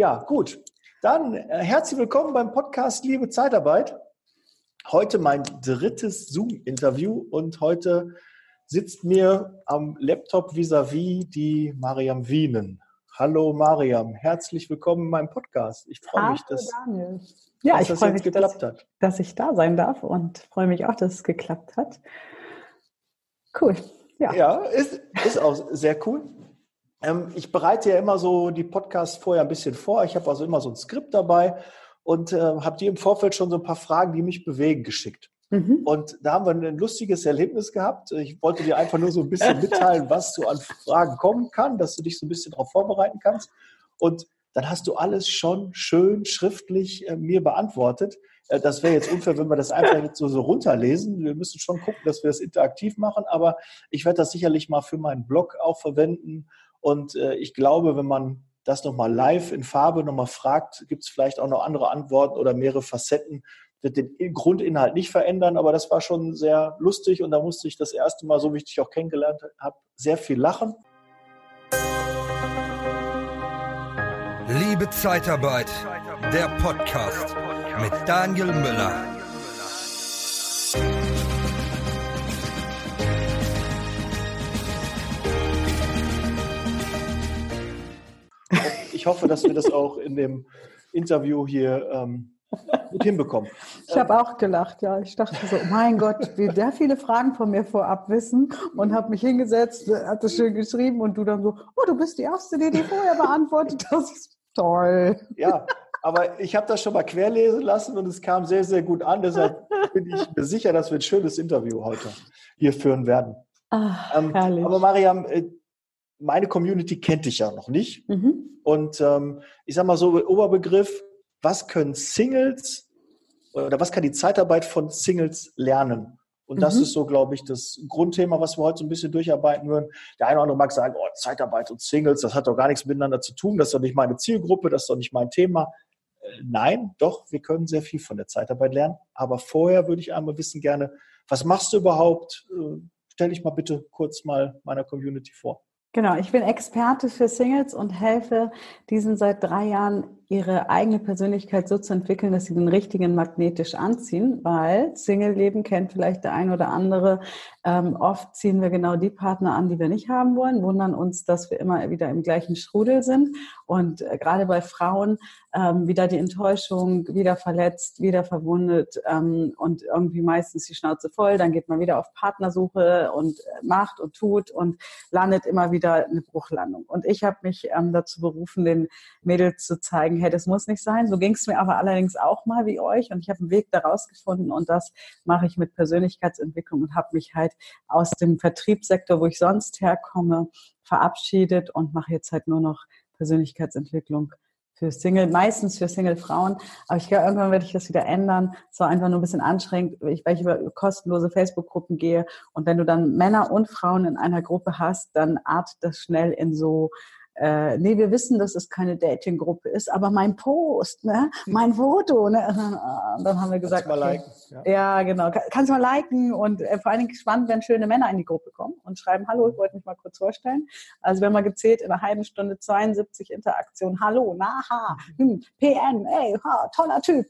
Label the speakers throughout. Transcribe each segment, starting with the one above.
Speaker 1: Ja, gut. Dann äh, herzlich willkommen beim Podcast Liebe Zeitarbeit. Heute mein drittes Zoom-Interview und heute sitzt mir am Laptop vis-à-vis -vis die Mariam Wienen. Hallo Mariam, herzlich willkommen in meinem Podcast. Ich freue mich, dass,
Speaker 2: Daniel. Ja, dass ich das mich, geklappt dass, hat. dass ich da sein darf und freue mich auch, dass es geklappt hat. Cool.
Speaker 1: Ja, ja ist, ist auch sehr cool. Ähm, ich bereite ja immer so die Podcasts vorher ein bisschen vor. Ich habe also immer so ein Skript dabei und äh, habe dir im Vorfeld schon so ein paar Fragen, die mich bewegen, geschickt. Mhm. Und da haben wir ein lustiges Erlebnis gehabt. Ich wollte dir einfach nur so ein bisschen mitteilen, was so an Fragen kommen kann, dass du dich so ein bisschen darauf vorbereiten kannst. Und dann hast du alles schon schön schriftlich äh, mir beantwortet. Äh, das wäre jetzt unfair, wenn wir das einfach jetzt so, so runterlesen. Wir müssen schon gucken, dass wir das interaktiv machen, aber ich werde das sicherlich mal für meinen Blog auch verwenden und äh, ich glaube, wenn man das nochmal live in Farbe nochmal fragt, gibt es vielleicht auch noch andere Antworten oder mehrere Facetten. Wird den Grundinhalt nicht verändern, aber das war schon sehr lustig und da musste ich das erste Mal, so wie ich dich auch kennengelernt habe, sehr viel lachen.
Speaker 3: Liebe Zeitarbeit, der Podcast mit Daniel Müller.
Speaker 1: Ich hoffe, dass wir das auch in dem Interview hier ähm, gut hinbekommen.
Speaker 2: Ich habe auch gelacht, ja. Ich dachte so, mein Gott, wie der viele Fragen von mir vorab wissen und habe mich hingesetzt, hat das schön geschrieben und du dann so, oh, du bist die Erste, die die vorher beantwortet. Das ist toll.
Speaker 1: Ja, aber ich habe das schon mal querlesen lassen und es kam sehr, sehr gut an. Deshalb bin ich mir sicher, dass wir ein schönes Interview heute hier führen werden.
Speaker 2: Ach, ähm,
Speaker 1: aber Mariam, äh, meine Community kennt dich ja noch nicht. Mhm. Und ähm, ich sag mal so, Oberbegriff, was können Singles oder was kann die Zeitarbeit von Singles lernen? Und das mhm. ist so, glaube ich, das Grundthema, was wir heute so ein bisschen durcharbeiten würden. Der eine oder andere mag sagen, oh, Zeitarbeit und Singles, das hat doch gar nichts miteinander zu tun, das ist doch nicht meine Zielgruppe, das ist doch nicht mein Thema. Äh, nein, doch, wir können sehr viel von der Zeitarbeit lernen. Aber vorher würde ich einmal wissen gerne, was machst du überhaupt? Äh, stell dich mal bitte kurz mal meiner Community vor.
Speaker 2: Genau, ich bin Experte für Singles und helfe diesen seit drei Jahren ihre eigene Persönlichkeit so zu entwickeln, dass sie den richtigen magnetisch anziehen, weil Single-Leben kennt vielleicht der ein oder andere. Ähm, oft ziehen wir genau die Partner an, die wir nicht haben wollen, wundern uns, dass wir immer wieder im gleichen Strudel sind. Und äh, gerade bei Frauen ähm, wieder die Enttäuschung, wieder verletzt, wieder verwundet ähm, und irgendwie meistens die Schnauze voll. Dann geht man wieder auf Partnersuche und äh, macht und tut und landet immer wieder eine Bruchlandung. Und ich habe mich ähm, dazu berufen, den Mädels zu zeigen, hey, das muss nicht sein. So ging es mir aber allerdings auch mal wie euch und ich habe einen Weg daraus gefunden und das mache ich mit Persönlichkeitsentwicklung und habe mich halt aus dem Vertriebssektor, wo ich sonst herkomme, verabschiedet und mache jetzt halt nur noch Persönlichkeitsentwicklung für Single, meistens für Single-Frauen. Aber ich glaube, irgendwann werde ich das wieder ändern. So einfach nur ein bisschen anstrengend, weil ich über kostenlose Facebook-Gruppen gehe. Und wenn du dann Männer und Frauen in einer Gruppe hast, dann artet das schnell in so äh, nee, wir wissen, dass es keine Dating-Gruppe ist, aber mein Post, ne, mein Foto, ne, und dann haben wir gesagt,
Speaker 1: Kannst okay, liken,
Speaker 2: ja. ja. genau, kannst du mal liken und äh, vor allen Dingen spannend, wenn schöne Männer in die Gruppe kommen und schreiben, hallo, ich wollte mich mal kurz vorstellen. Also wir haben mal gezählt, in einer halben Stunde 72 Interaktionen, hallo, na, ha, hm, PN, ey, ha, toller Typ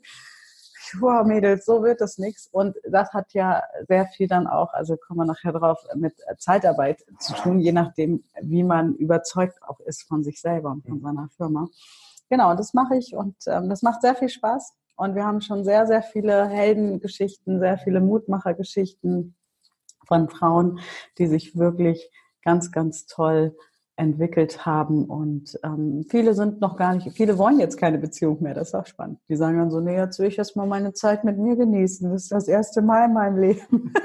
Speaker 2: wow, Mädels, so wird das nichts. Und das hat ja sehr viel dann auch, also kommen wir nachher drauf, mit Zeitarbeit zu tun, je nachdem, wie man überzeugt auch ist von sich selber und von mhm. seiner Firma. Genau, das mache ich und ähm, das macht sehr viel Spaß. Und wir haben schon sehr, sehr viele Heldengeschichten, sehr viele Mutmachergeschichten von Frauen, die sich wirklich ganz, ganz toll entwickelt haben. Und ähm, viele sind noch gar nicht, viele wollen jetzt keine Beziehung mehr. Das ist auch spannend. Die sagen dann so, nee, jetzt will ich erst mal meine Zeit mit mir genießen. Das ist das erste Mal in meinem Leben.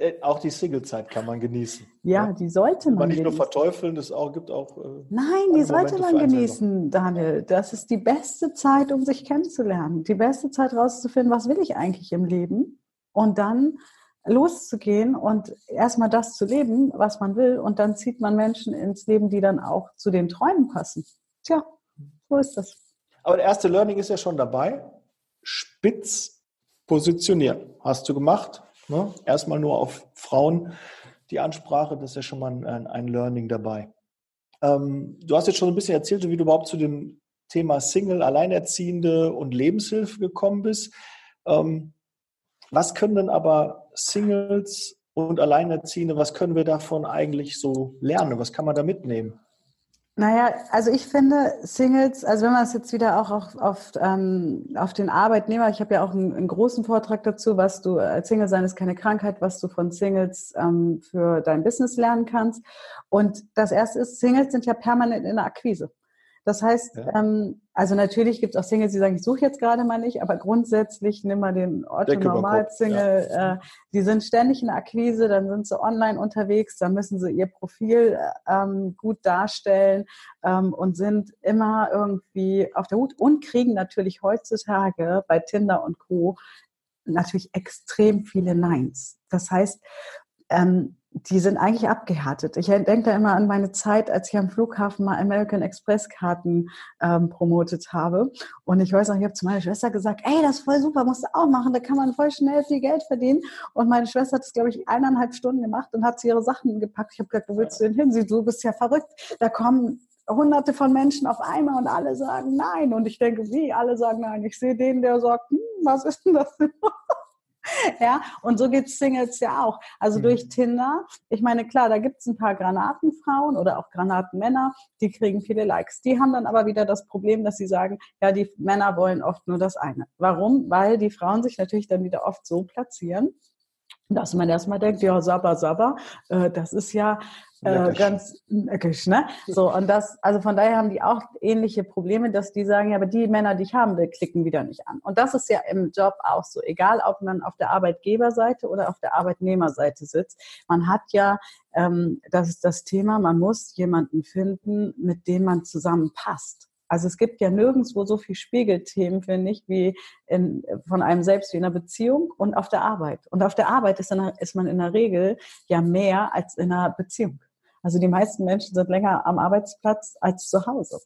Speaker 1: Äh, auch die Single-Zeit kann man genießen.
Speaker 2: Ja, ja, die sollte man.
Speaker 1: Man nicht genießen. nur verteufeln, es auch, gibt auch. Äh,
Speaker 2: Nein, die sollte man genießen, Daniel. Das ist die beste Zeit, um sich kennenzulernen. Die beste Zeit rauszufinden, was will ich eigentlich im Leben? Und dann loszugehen und erstmal das zu leben, was man will. Und dann zieht man Menschen ins Leben, die dann auch zu den Träumen passen. Tja, so ist das.
Speaker 1: Aber der erste Learning ist ja schon dabei. Spitz positionieren. Hast du gemacht. Ne? Erstmal nur auf Frauen die Ansprache. Das ist ja schon mal ein, ein Learning dabei. Ähm, du hast jetzt schon ein bisschen erzählt, wie du überhaupt zu dem Thema Single, Alleinerziehende und Lebenshilfe gekommen bist. Ähm, was können denn aber Singles und Alleinerziehende, was können wir davon eigentlich so lernen? Was kann man da mitnehmen?
Speaker 2: Naja, also ich finde Singles, also wenn man es jetzt wieder auch auf, auf, ähm, auf den Arbeitnehmer, ich habe ja auch einen, einen, großen Vortrag dazu, was du, als Single sein ist keine Krankheit, was du von Singles ähm, für dein Business lernen kannst. Und das erste ist, Singles sind ja permanent in der Akquise. Das heißt, ja. ähm, also natürlich gibt es auch Singles, die sagen, ich suche jetzt gerade mal nicht, aber grundsätzlich nimm mal den Otto Normal Single, ja. äh, die sind ständig in der Akquise, dann sind sie online unterwegs, dann müssen sie ihr Profil ähm, gut darstellen ähm, und sind immer irgendwie auf der Hut und kriegen natürlich heutzutage bei Tinder und Co. natürlich extrem viele Neins. Das heißt, ähm, die sind eigentlich abgehärtet. Ich denke da immer an meine Zeit, als ich am Flughafen mal American Express Karten ähm, promotet habe. Und ich weiß noch, ich habe zu meiner Schwester gesagt, ey, das ist voll super, musst du auch machen, da kann man voll schnell viel Geld verdienen. Und meine Schwester hat es, glaube ich, eineinhalb Stunden gemacht und hat sie ihre Sachen gepackt. Ich habe gesagt, wo willst du denn hin? Sie, du bist ja verrückt. Da kommen hunderte von Menschen auf einmal und alle sagen nein. Und ich denke, wie? Alle sagen nein. Ich sehe den, der sagt, hm, was ist denn das? ja, und so geht's Singles ja auch. Also mhm. durch Tinder, ich meine, klar, da gibt's ein paar Granatenfrauen oder auch Granatenmänner, die kriegen viele Likes. Die haben dann aber wieder das Problem, dass sie sagen, ja, die Männer wollen oft nur das eine. Warum? Weil die Frauen sich natürlich dann wieder oft so platzieren, dass man erstmal denkt, ja, Sabba, Sabba, äh, das ist ja äh, ganz neckisch, ne? So, und das, also von daher haben die auch ähnliche Probleme, dass die sagen, ja, aber die Männer, die ich haben will, klicken wieder nicht an. Und das ist ja im Job auch so, egal ob man auf der Arbeitgeberseite oder auf der Arbeitnehmerseite sitzt. Man hat ja, ähm, das ist das Thema, man muss jemanden finden, mit dem man zusammenpasst. Also es gibt ja nirgendwo so viel Spiegelthemen, finde ich, wie in, von einem selbst wie in einer Beziehung und auf der Arbeit. Und auf der Arbeit ist, in, ist man in der Regel ja mehr als in einer Beziehung. Also die meisten Menschen sind länger am Arbeitsplatz als zu Hause.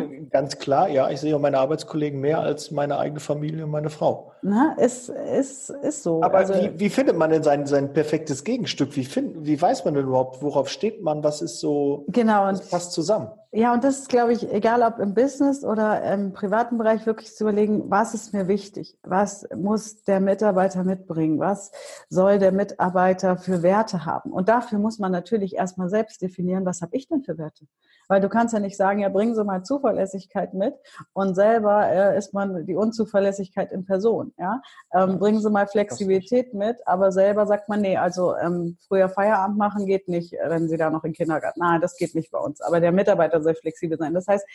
Speaker 1: Ja? Ganz klar, ja. Ich sehe auch meine Arbeitskollegen mehr als meine eigene Familie und meine Frau.
Speaker 2: Na, ist, ist, ist so.
Speaker 1: Aber also, wie, wie findet man denn sein, sein perfektes Gegenstück? Wie, find, wie weiß man denn überhaupt, worauf steht man? Was ist so,
Speaker 2: genau,
Speaker 1: und, passt zusammen?
Speaker 2: Ja, und das ist, glaube ich, egal ob im Business oder im privaten Bereich, wirklich zu überlegen, was ist mir wichtig? Was muss der Mitarbeiter mitbringen? Was soll der Mitarbeiter für Werte haben? Und dafür muss man natürlich erstmal selbst definieren, was habe ich denn für Werte? Weil du kannst ja nicht sagen, ja, bringen Sie mal Zuverlässigkeit mit und selber äh, ist man die Unzuverlässigkeit in Person. Ja? Ähm, bringen Sie mal Flexibilität mit, aber selber sagt man, nee, also ähm, früher Feierabend machen geht nicht, wenn Sie da noch im Kindergarten. Nein, das geht nicht bei uns. Aber der Mitarbeiter soll flexibel sein. Das heißt,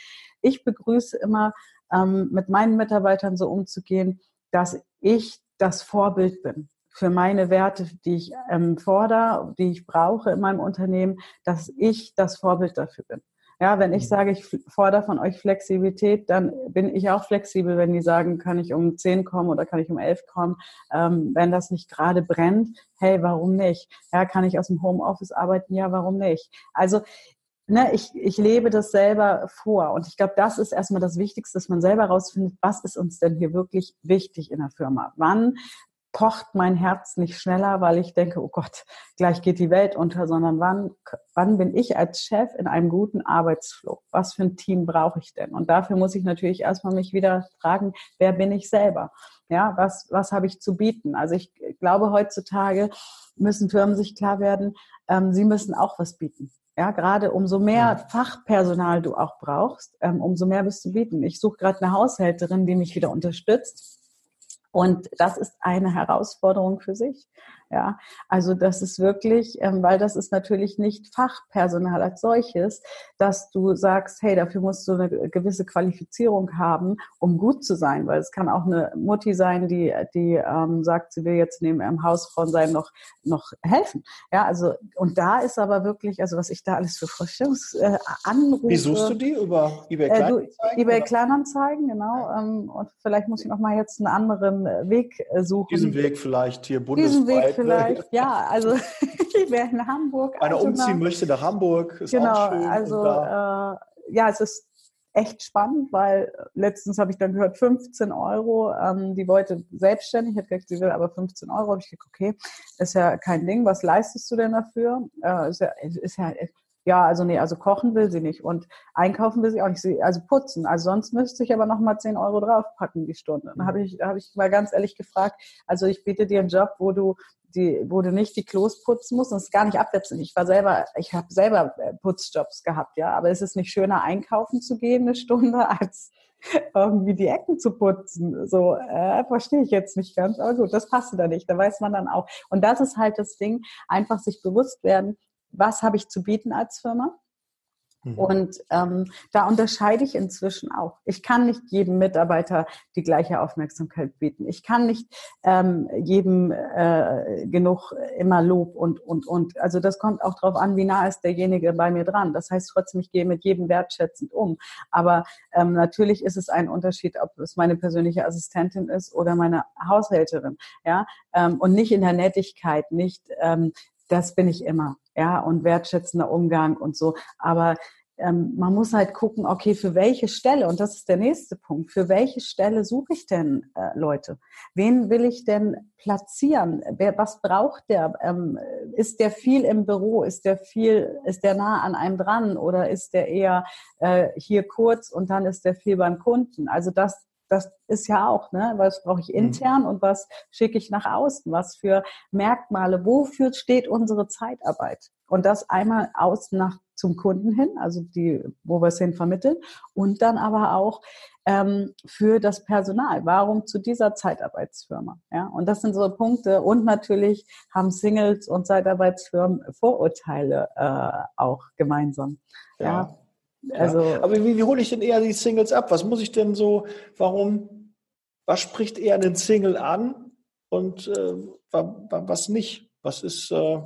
Speaker 2: ich begrüße immer, ähm, mit meinen Mitarbeitern so umzugehen, dass ich das Vorbild bin für meine Werte, die ich ähm, fordere, die ich brauche in meinem Unternehmen, dass ich das Vorbild dafür bin. Ja, wenn ich mhm. sage, ich fordere von euch Flexibilität, dann bin ich auch flexibel, wenn die sagen, kann ich um 10 kommen oder kann ich um 11 kommen. Ähm, wenn das nicht gerade brennt, hey, warum nicht? Ja, kann ich aus dem Homeoffice arbeiten? Ja, warum nicht? Also, ne, ich, ich lebe das selber vor. Und ich glaube, das ist erstmal das Wichtigste, dass man selber rausfindet, was ist uns denn hier wirklich wichtig in der Firma? Wann pocht mein Herz nicht schneller, weil ich denke, oh Gott, gleich geht die Welt unter, sondern wann, wann bin ich als Chef in einem guten Arbeitsflow? Was für ein Team brauche ich denn? Und dafür muss ich natürlich erstmal mich wieder fragen, wer bin ich selber? Ja, was, was habe ich zu bieten? Also ich glaube, heutzutage müssen Firmen sich klar werden, ähm, sie müssen auch was bieten. Ja, gerade umso mehr Fachpersonal du auch brauchst, ähm, umso mehr wirst du bieten. Ich suche gerade eine Haushälterin, die mich wieder unterstützt und das ist eine Herausforderung für sich. Ja, also das ist wirklich, ähm, weil das ist natürlich nicht Fachpersonal als solches, dass du sagst, hey, dafür musst du eine gewisse Qualifizierung haben, um gut zu sein, weil es kann auch eine Mutti sein, die die ähm, sagt, sie will jetzt neben ihrem Hausfrauen sein noch noch helfen. Ja, also und da ist aber wirklich, also was ich da alles für Vorstellungsanrufe. Äh,
Speaker 1: Wie suchst du die über eBay Kleinanzeigen?
Speaker 2: Äh, eBay Kleinanzeigen, genau. Ähm, und vielleicht muss ich noch mal jetzt einen anderen Weg äh, suchen.
Speaker 1: Diesen Weg vielleicht hier bundesweit
Speaker 2: vielleicht. Ja, also ich wäre in Hamburg.
Speaker 1: Einer umziehen möchte nach Hamburg.
Speaker 2: Ist genau, auch schön also äh, ja, es ist echt spannend, weil letztens habe ich dann gehört, 15 Euro, ähm, die wollte selbstständig, ich habe gesagt, sie will aber 15 Euro, habe ich gesagt, okay, ist ja kein Ding, was leistest du denn dafür? Äh, ist, ja, ist ja Ja, also nee, also kochen will sie nicht und einkaufen will sie auch nicht. Sie, also putzen. Also sonst müsste ich aber noch mal 10 Euro draufpacken die Stunde. Dann habe ich, hab ich mal ganz ehrlich gefragt, also ich biete dir einen Job, wo du die, wo du nicht die Klos putzen musst. Und es ist gar nicht abwärtsend. Ich war selber, ich habe selber äh, Putzjobs gehabt, ja. Aber es ist nicht schöner, einkaufen zu gehen eine Stunde, als irgendwie die Ecken zu putzen. So, äh, verstehe ich jetzt nicht ganz. Aber gut, das passt da nicht. Da weiß man dann auch. Und das ist halt das Ding, einfach sich bewusst werden, was habe ich zu bieten als Firma? Mhm. Und ähm, da unterscheide ich inzwischen auch. Ich kann nicht jedem Mitarbeiter die gleiche Aufmerksamkeit bieten. Ich kann nicht ähm, jedem äh, genug immer Lob und, und, und. Also das kommt auch darauf an, wie nah ist derjenige bei mir dran. Das heißt trotzdem, ich gehe mit jedem wertschätzend um. Aber ähm, natürlich ist es ein Unterschied, ob es meine persönliche Assistentin ist oder meine Haushälterin. Ja? Ähm, und nicht in der Nettigkeit, nicht ähm, das bin ich immer, ja, und wertschätzender Umgang und so. Aber ähm, man muss halt gucken, okay, für welche Stelle, und das ist der nächste Punkt, für welche Stelle suche ich denn äh, Leute? Wen will ich denn platzieren? Wer, was braucht der? Ähm, ist der viel im Büro? Ist der viel, ist der nah an einem dran oder ist der eher äh, hier kurz und dann ist der viel beim Kunden? Also das, das ist ja auch, ne? Was brauche ich mhm. intern und was schicke ich nach außen? Was für Merkmale? Wofür steht unsere Zeitarbeit? Und das einmal aus nach zum Kunden hin, also die, wo wir es hin vermitteln, und dann aber auch ähm, für das Personal. Warum zu dieser Zeitarbeitsfirma? Ja, und das sind so Punkte. Und natürlich haben Singles und Zeitarbeitsfirmen Vorurteile äh, auch gemeinsam.
Speaker 1: Ja. ja. Also, ja. Aber wie, wie hole ich denn eher die Singles ab? Was muss ich denn so, warum, was spricht eher einen Single an und äh, was nicht? Was ist äh,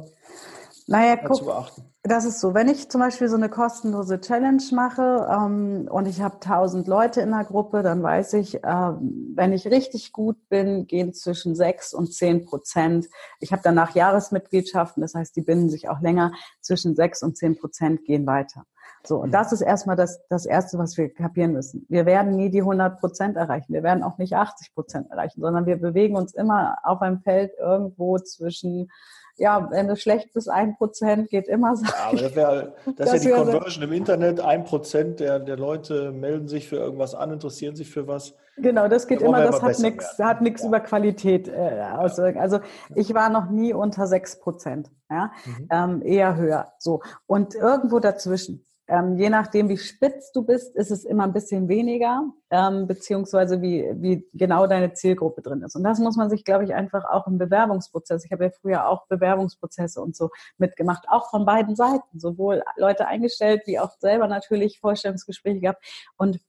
Speaker 2: naja, guck, beachten? Das ist so, wenn ich zum Beispiel so eine kostenlose Challenge mache ähm, und ich habe tausend Leute in der Gruppe, dann weiß ich, ähm, wenn ich richtig gut bin, gehen zwischen sechs und zehn Prozent. Ich habe danach Jahresmitgliedschaften, das heißt, die binden sich auch länger. Zwischen sechs und zehn Prozent gehen weiter. So, und mhm. das ist erstmal das, das Erste, was wir kapieren müssen. Wir werden nie die 100 Prozent erreichen. Wir werden auch nicht 80 Prozent erreichen, sondern wir bewegen uns immer auf einem Feld irgendwo zwischen ja, wenn du schlecht bist, ein Prozent geht immer.
Speaker 1: Ja, aber das, wär, das, ist ja die Conversion im Internet. Ein Prozent der, der Leute melden sich für irgendwas an, interessieren sich für was.
Speaker 2: Genau, das geht immer, das hat nichts, hat nichts ja. über Qualität äh, auswirken. Also ich war noch nie unter sechs Prozent, ja, mhm. ähm, eher höher. So und irgendwo dazwischen. Ähm, je nachdem, wie spitz du bist, ist es immer ein bisschen weniger, ähm, beziehungsweise wie, wie genau deine Zielgruppe drin ist. Und das muss man sich, glaube ich, einfach auch im Bewerbungsprozess. Ich habe ja früher auch Bewerbungsprozesse und so mitgemacht, auch von beiden Seiten, sowohl Leute eingestellt wie auch selber natürlich Vorstellungsgespräche gehabt. Und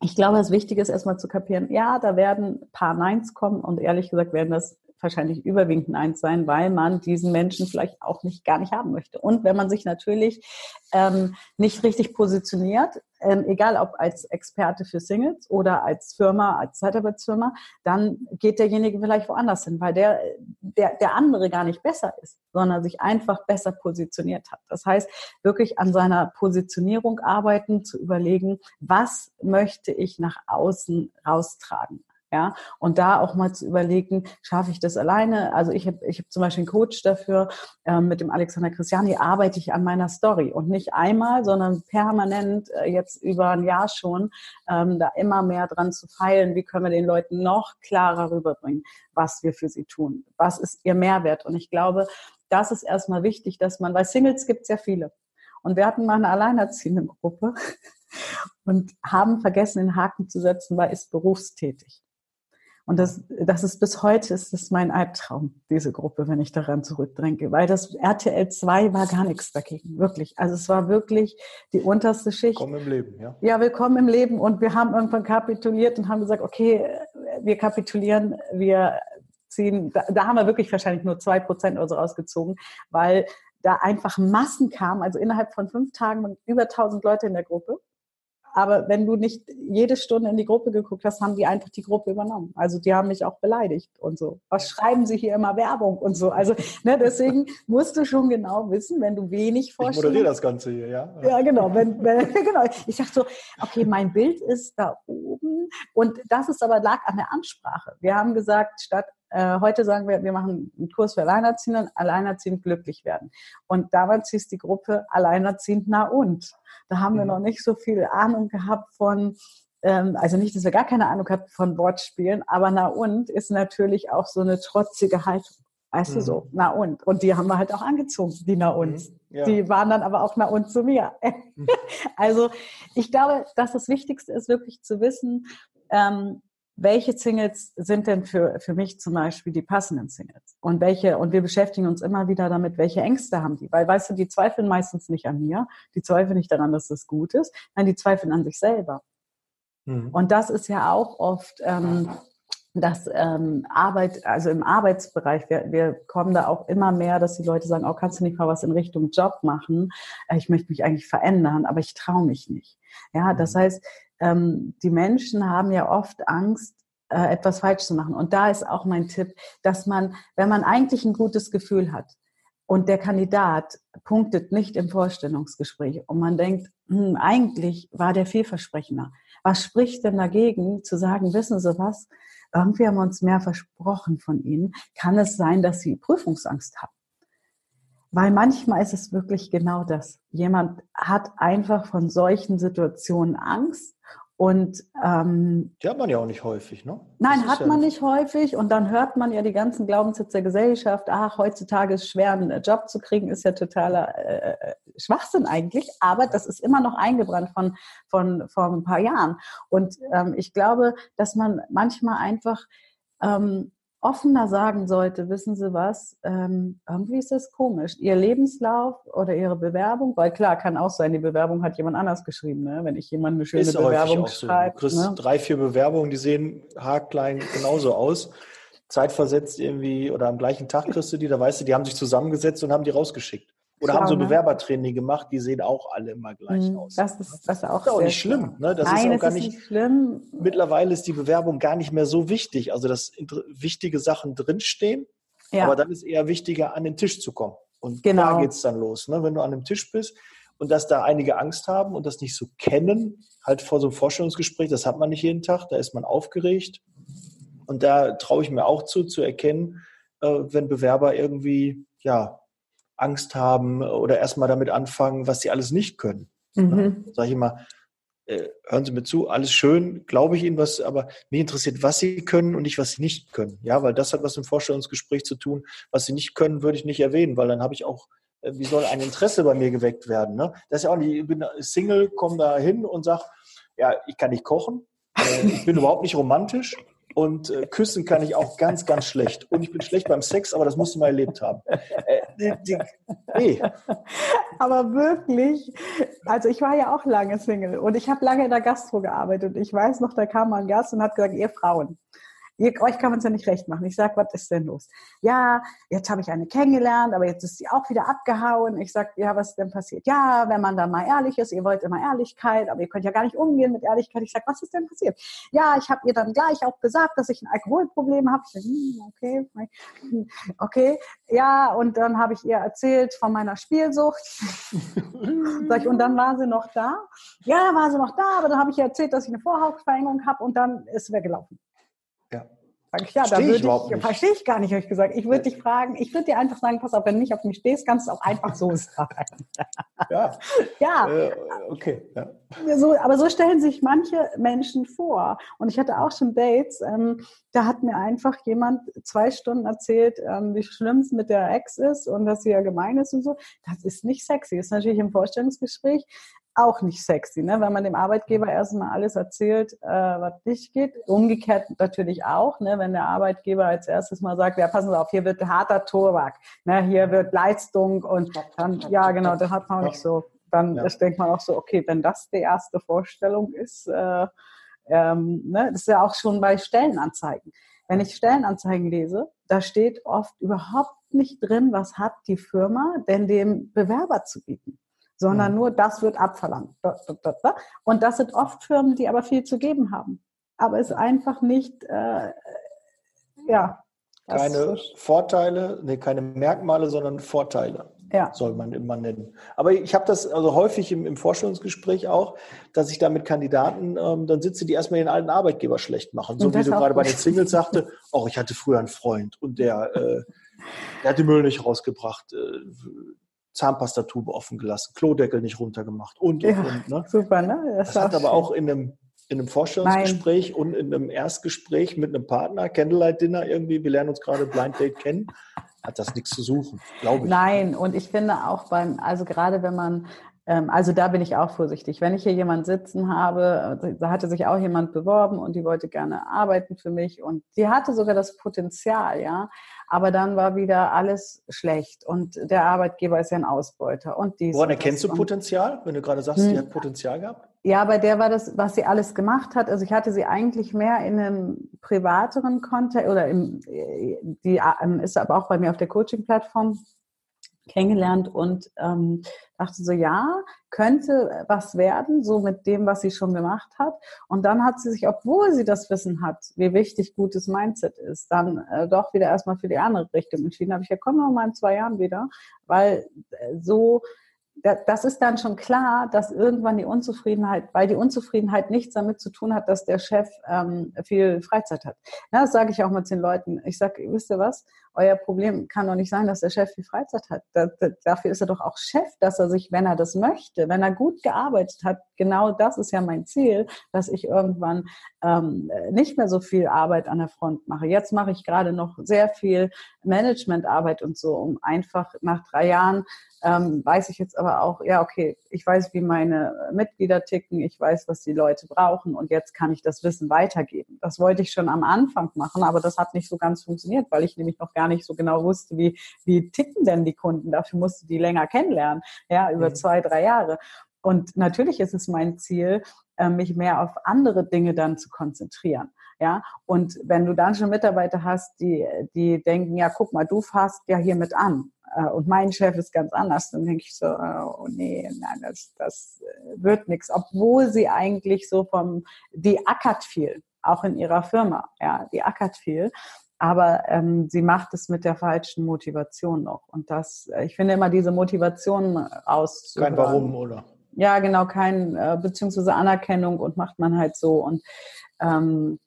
Speaker 2: ich glaube, das Wichtige ist erstmal zu kapieren, ja, da werden ein paar Neins kommen und ehrlich gesagt werden das wahrscheinlich überwiegend eins sein, weil man diesen Menschen vielleicht auch nicht gar nicht haben möchte. Und wenn man sich natürlich ähm, nicht richtig positioniert, ähm, egal ob als Experte für Singles oder als Firma, als Zeitarbeitsfirma, dann geht derjenige vielleicht woanders hin, weil der, der, der andere gar nicht besser ist, sondern sich einfach besser positioniert hat. Das heißt, wirklich an seiner Positionierung arbeiten, zu überlegen, was möchte ich nach außen raustragen? Ja, und da auch mal zu überlegen, schaffe ich das alleine? Also ich habe ich hab zum Beispiel einen Coach dafür, ähm, mit dem Alexander Christiani arbeite ich an meiner Story und nicht einmal, sondern permanent äh, jetzt über ein Jahr schon, ähm, da immer mehr dran zu feilen, wie können wir den Leuten noch klarer rüberbringen, was wir für sie tun, was ist ihr Mehrwert. Und ich glaube, das ist erstmal wichtig, dass man, weil Singles gibt es ja viele. Und wir hatten mal eine alleinerziehende Gruppe und haben vergessen, den Haken zu setzen, weil ist berufstätig. Und das, das ist bis heute ist das mein Albtraum, diese Gruppe, wenn ich daran zurückdenke, weil das RTL 2 war gar nichts dagegen, wirklich. Also es war wirklich die unterste Schicht.
Speaker 1: Willkommen im Leben, ja.
Speaker 2: Ja, willkommen im Leben. Und wir haben irgendwann kapituliert und haben gesagt, okay, wir kapitulieren, wir ziehen, da, da haben wir wirklich wahrscheinlich nur zwei Prozent oder so rausgezogen, weil da einfach Massen kamen, also innerhalb von fünf Tagen über 1000 Leute in der Gruppe. Aber wenn du nicht jede Stunde in die Gruppe geguckt hast, haben die einfach die Gruppe übernommen. Also die haben mich auch beleidigt und so. Was schreiben sie hier immer Werbung und so? Also ne, deswegen musst du schon genau wissen, wenn du wenig
Speaker 1: vorstellst. Ich moderiere das Ganze hier, ja?
Speaker 2: Ja, genau. Wenn, wenn, genau. Ich dachte so, okay, mein Bild ist da oben und das ist aber lag an der Ansprache. Wir haben gesagt, statt äh, heute sagen wir, wir machen einen Kurs für Alleinerziehende, alleinerziehend glücklich werden. Und damals hieß die Gruppe Alleinerziehend na und. Da haben wir mhm. noch nicht so viel Ahnung gehabt von, ähm, also nicht, dass wir gar keine Ahnung hatten von Wortspielen, aber na und ist natürlich auch so eine trotzige Haltung. Weißt mhm. du so, na und. Und die haben wir halt auch angezogen, die na und. Mhm. Ja. Die waren dann aber auch na und zu mir. Mhm. also ich glaube, dass das Wichtigste ist, wirklich zu wissen, ähm, welche Singles sind denn für, für mich zum Beispiel die passenden Singles? Und welche, und wir beschäftigen uns immer wieder damit, welche Ängste haben die? Weil, weißt du, die zweifeln meistens nicht an mir, die zweifeln nicht daran, dass das gut ist, nein, die zweifeln an sich selber. Mhm. Und das ist ja auch oft ähm, das ähm, Arbeit, also im Arbeitsbereich, wir, wir kommen da auch immer mehr, dass die Leute sagen, oh, kannst du nicht mal was in Richtung Job machen? Äh, ich möchte mich eigentlich verändern, aber ich traue mich nicht. Ja, das mhm. heißt, ähm, die Menschen haben ja oft Angst, äh, etwas falsch zu machen. Und da ist auch mein Tipp, dass man, wenn man eigentlich ein gutes Gefühl hat und der Kandidat punktet nicht im Vorstellungsgespräch und man denkt, hm, eigentlich war der vielversprechender. Was spricht denn dagegen, zu sagen, wissen Sie was? Irgendwie haben wir uns mehr versprochen von Ihnen. Kann es sein, dass Sie Prüfungsangst haben? Weil manchmal ist es wirklich genau das. Jemand hat einfach von solchen Situationen Angst und ähm,
Speaker 1: die hat man ja auch nicht häufig, ne?
Speaker 2: Nein, hat ja man nicht häufig. Und dann hört man ja die ganzen Glaubenssätze der Gesellschaft. Ach, heutzutage ist schwer, einen Job zu kriegen, ist ja totaler äh, äh, Schwachsinn eigentlich. Aber das ist immer noch eingebrannt von von vor ein paar Jahren. Und ähm, ich glaube, dass man manchmal einfach ähm, offener sagen sollte, wissen Sie was, ähm, irgendwie ist das komisch. Ihr Lebenslauf oder Ihre Bewerbung, weil klar, kann auch sein, die Bewerbung hat jemand anders geschrieben, ne? wenn ich jemand eine schöne ist Bewerbung schreibe.
Speaker 1: So. Du kriegst ne? drei, vier Bewerbungen, die sehen haarklein genauso aus. Zeitversetzt irgendwie oder am gleichen Tag kriegst du die, da weißt du, die haben sich zusammengesetzt und haben die rausgeschickt. Oder klar, haben so? Bewerbertraining gemacht, die sehen auch alle immer gleich mhm, aus.
Speaker 2: Das ist, das ist auch,
Speaker 1: das ist auch nicht schlimm. Ne? Das Nein, ist auch gar nicht, nicht, schlimm. Mittlerweile ist die Bewerbung gar nicht mehr so wichtig. Also, dass wichtige Sachen drinstehen, ja. aber dann ist eher wichtiger, an den Tisch zu kommen. Und genau. da geht's dann los. Ne? Wenn du an dem Tisch bist und dass da einige Angst haben und das nicht so kennen, halt vor so einem Vorstellungsgespräch, das hat man nicht jeden Tag, da ist man aufgeregt. Und da traue ich mir auch zu, zu erkennen, äh, wenn Bewerber irgendwie, ja, Angst haben oder erstmal damit anfangen, was sie alles nicht können. Mhm. Sage ich immer, äh, hören Sie mir zu, alles schön, glaube ich Ihnen was, aber mich interessiert, was Sie können und nicht, was Sie nicht können. Ja, weil das hat was im Vorstellungsgespräch zu tun. Was Sie nicht können, würde ich nicht erwähnen, weil dann habe ich auch, äh, wie soll ein Interesse bei mir geweckt werden? Ne? Das ist ja auch nicht, ich bin Single, komme da hin und sage, ja, ich kann nicht kochen, äh, ich bin überhaupt nicht romantisch, und äh, küssen kann ich auch ganz, ganz schlecht. Und ich bin schlecht beim Sex, aber das musst du mal erlebt haben. Äh, die,
Speaker 2: nee. Aber wirklich, also ich war ja auch lange Single und ich habe lange in der Gastro gearbeitet. Und ich weiß noch, da kam mal ein Gast und hat gesagt, ihr Frauen, Ihr, euch kann man es ja nicht recht machen. Ich sage, was ist denn los? Ja, jetzt habe ich eine kennengelernt, aber jetzt ist sie auch wieder abgehauen. Ich sage, ja, was ist denn passiert? Ja, wenn man da mal ehrlich ist, ihr wollt immer Ehrlichkeit, aber ihr könnt ja gar nicht umgehen mit Ehrlichkeit. Ich sage, was ist denn passiert? Ja, ich habe ihr dann gleich auch gesagt, dass ich ein Alkoholproblem habe. Ich sage, hm, okay, okay, ja, und dann habe ich ihr erzählt von meiner Spielsucht. sag ich, und dann war sie noch da. Ja, war sie noch da, aber dann habe ich ihr erzählt, dass ich eine Vorhautverengung habe und dann ist sie weggelaufen. Sag ich, ja, da würde ich, ich verstehe ich gar nicht, habe ich gesagt. Ich würde dich fragen, ich würde dir einfach sagen, pass auf, wenn du nicht auf mich stehst, kannst du auch einfach so sagen.
Speaker 1: ja.
Speaker 2: ja. Äh, okay. Ja. So, aber so stellen sich manche Menschen vor. Und ich hatte auch schon Dates, ähm, da hat mir einfach jemand zwei Stunden erzählt, ähm, wie schlimm es mit der Ex ist und dass sie ja gemein ist und so. Das ist nicht sexy. Das ist natürlich im Vorstellungsgespräch auch nicht sexy, ne? wenn man dem Arbeitgeber mhm. erstmal alles erzählt, äh, was nicht geht. Umgekehrt natürlich auch, ne? wenn der Arbeitgeber als erstes mal sagt, ja, passen Sie auf, hier wird harter Tobak, ne? hier wird Leistung und dann, ja genau, da hat man auch nicht so, dann ja. denkt man auch so, okay, wenn das die erste Vorstellung ist, äh, ähm, ne? das ist ja auch schon bei Stellenanzeigen. Wenn ich Stellenanzeigen lese, da steht oft überhaupt nicht drin, was hat die Firma denn dem Bewerber zu bieten sondern mhm. nur das wird abverlangt. Und das sind oft Firmen, die aber viel zu geben haben. Aber es einfach nicht, äh, ja.
Speaker 1: Keine Vorteile, nee, keine Merkmale, sondern Vorteile. ja. soll man immer nennen. Aber ich habe das also häufig im, im, Vorstellungsgespräch auch, dass ich da mit Kandidaten, ähm, dann sitze, die erstmal den alten Arbeitgeber schlecht machen. So wie du gerade bei den Singles sagte, auch ich hatte früher einen Freund und der, äh, der hat die Müll nicht rausgebracht. Äh, Zahnpastatube offen gelassen, Klodeckel nicht runtergemacht und, und, ja, und. Ne? Super, ne? Das, das hat aber auch in einem, in einem Vorstellungsgespräch Nein. und in einem Erstgespräch mit einem Partner, Candlelight-Dinner irgendwie, wir lernen uns gerade Blind Date kennen, hat das nichts zu suchen, glaube ich.
Speaker 2: Nein, und ich finde auch beim, also gerade wenn man ähm, also da bin ich auch vorsichtig. Wenn ich hier jemanden sitzen habe, äh, da hatte sich auch jemand beworben und die wollte gerne arbeiten für mich und die hatte sogar das Potenzial, ja. Aber dann war wieder alles schlecht und der Arbeitgeber ist ja ein Ausbeuter und dies.
Speaker 1: Woran erkennst du Potenzial, wenn du gerade sagst, hm. die hat Potenzial gehabt?
Speaker 2: Ja, bei der war das, was sie alles gemacht hat. Also ich hatte sie eigentlich mehr in einem privateren Kontext oder im, äh, die ähm, ist aber auch bei mir auf der Coaching-Plattform kennengelernt und ähm, dachte so, ja, könnte was werden, so mit dem, was sie schon gemacht hat. Und dann hat sie sich, obwohl sie das Wissen hat, wie wichtig gutes Mindset ist, dann äh, doch wieder erstmal für die andere Richtung entschieden. Habe ich ja, komm noch mal in zwei Jahren wieder, weil äh, so das ist dann schon klar, dass irgendwann die Unzufriedenheit, weil die Unzufriedenheit nichts damit zu tun hat, dass der Chef ähm, viel Freizeit hat. Ja, das sage ich auch mal den Leuten. Ich sage, wisst ihr was? Euer Problem kann doch nicht sein, dass der Chef viel Freizeit hat. Da, da, dafür ist er doch auch Chef, dass er sich, wenn er das möchte, wenn er gut gearbeitet hat, genau das ist ja mein Ziel, dass ich irgendwann ähm, nicht mehr so viel Arbeit an der Front mache. Jetzt mache ich gerade noch sehr viel Managementarbeit und so, um einfach nach drei Jahren ähm, weiß ich jetzt aber auch, ja, okay, ich weiß, wie meine Mitglieder ticken, ich weiß, was die Leute brauchen und jetzt kann ich das Wissen weitergeben. Das wollte ich schon am Anfang machen, aber das hat nicht so ganz funktioniert, weil ich nämlich noch gar nicht so genau wusste, wie, wie ticken denn die Kunden. Dafür musste die länger kennenlernen, ja, über mhm. zwei, drei Jahre. Und natürlich ist es mein Ziel, äh, mich mehr auf andere Dinge dann zu konzentrieren. Ja, und wenn du dann schon Mitarbeiter hast, die, die denken, ja, guck mal, du fasst ja hiermit an äh, und mein Chef ist ganz anders, dann denke ich so, äh, oh nee, nein, das, das wird nichts. Obwohl sie eigentlich so vom, die ackert viel, auch in ihrer Firma, ja, die ackert viel. Aber ähm, sie macht es mit der falschen Motivation noch. Und das, ich finde immer diese Motivation aus.
Speaker 1: Kein Warum, oder?
Speaker 2: Ja, genau, kein, äh, beziehungsweise Anerkennung und macht man halt so. Und ähm,